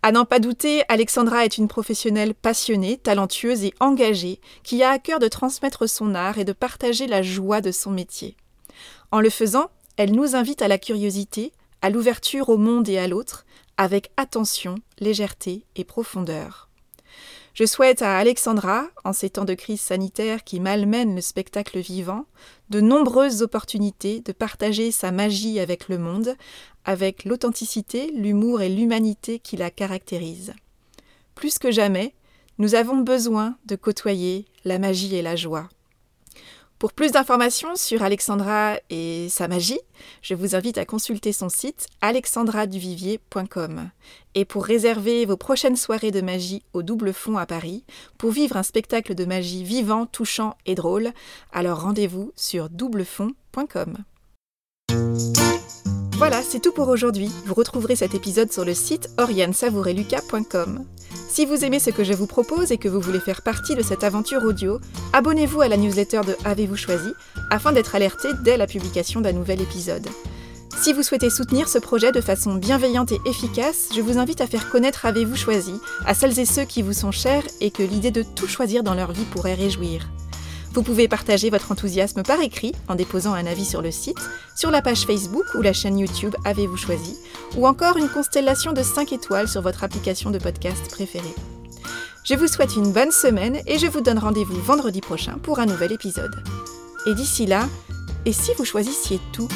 À n'en pas douter, Alexandra est une professionnelle passionnée, talentueuse et engagée, qui a à cœur de transmettre son art et de partager la joie de son métier. En le faisant, elle nous invite à la curiosité, à l'ouverture au monde et à l'autre, avec attention, légèreté et profondeur. Je souhaite à Alexandra, en ces temps de crise sanitaire qui malmènent le spectacle vivant, de nombreuses opportunités de partager sa magie avec le monde, avec l'authenticité, l'humour et l'humanité qui la caractérisent. Plus que jamais, nous avons besoin de côtoyer la magie et la joie. Pour plus d'informations sur Alexandra et sa magie, je vous invite à consulter son site alexandraduvivier.com. Et pour réserver vos prochaines soirées de magie au double fond à Paris, pour vivre un spectacle de magie vivant, touchant et drôle, alors rendez-vous sur doublefond.com. Voilà, c'est tout pour aujourd'hui. Vous retrouverez cet épisode sur le site oriansavoureluca.com. Si vous aimez ce que je vous propose et que vous voulez faire partie de cette aventure audio, abonnez-vous à la newsletter de Avez-vous choisi afin d'être alerté dès la publication d'un nouvel épisode. Si vous souhaitez soutenir ce projet de façon bienveillante et efficace, je vous invite à faire connaître Avez-vous choisi à celles et ceux qui vous sont chers et que l'idée de tout choisir dans leur vie pourrait réjouir. Vous pouvez partager votre enthousiasme par écrit en déposant un avis sur le site, sur la page Facebook ou la chaîne YouTube Avez-vous choisi, ou encore une constellation de 5 étoiles sur votre application de podcast préférée. Je vous souhaite une bonne semaine et je vous donne rendez-vous vendredi prochain pour un nouvel épisode. Et d'ici là, et si vous choisissiez tout?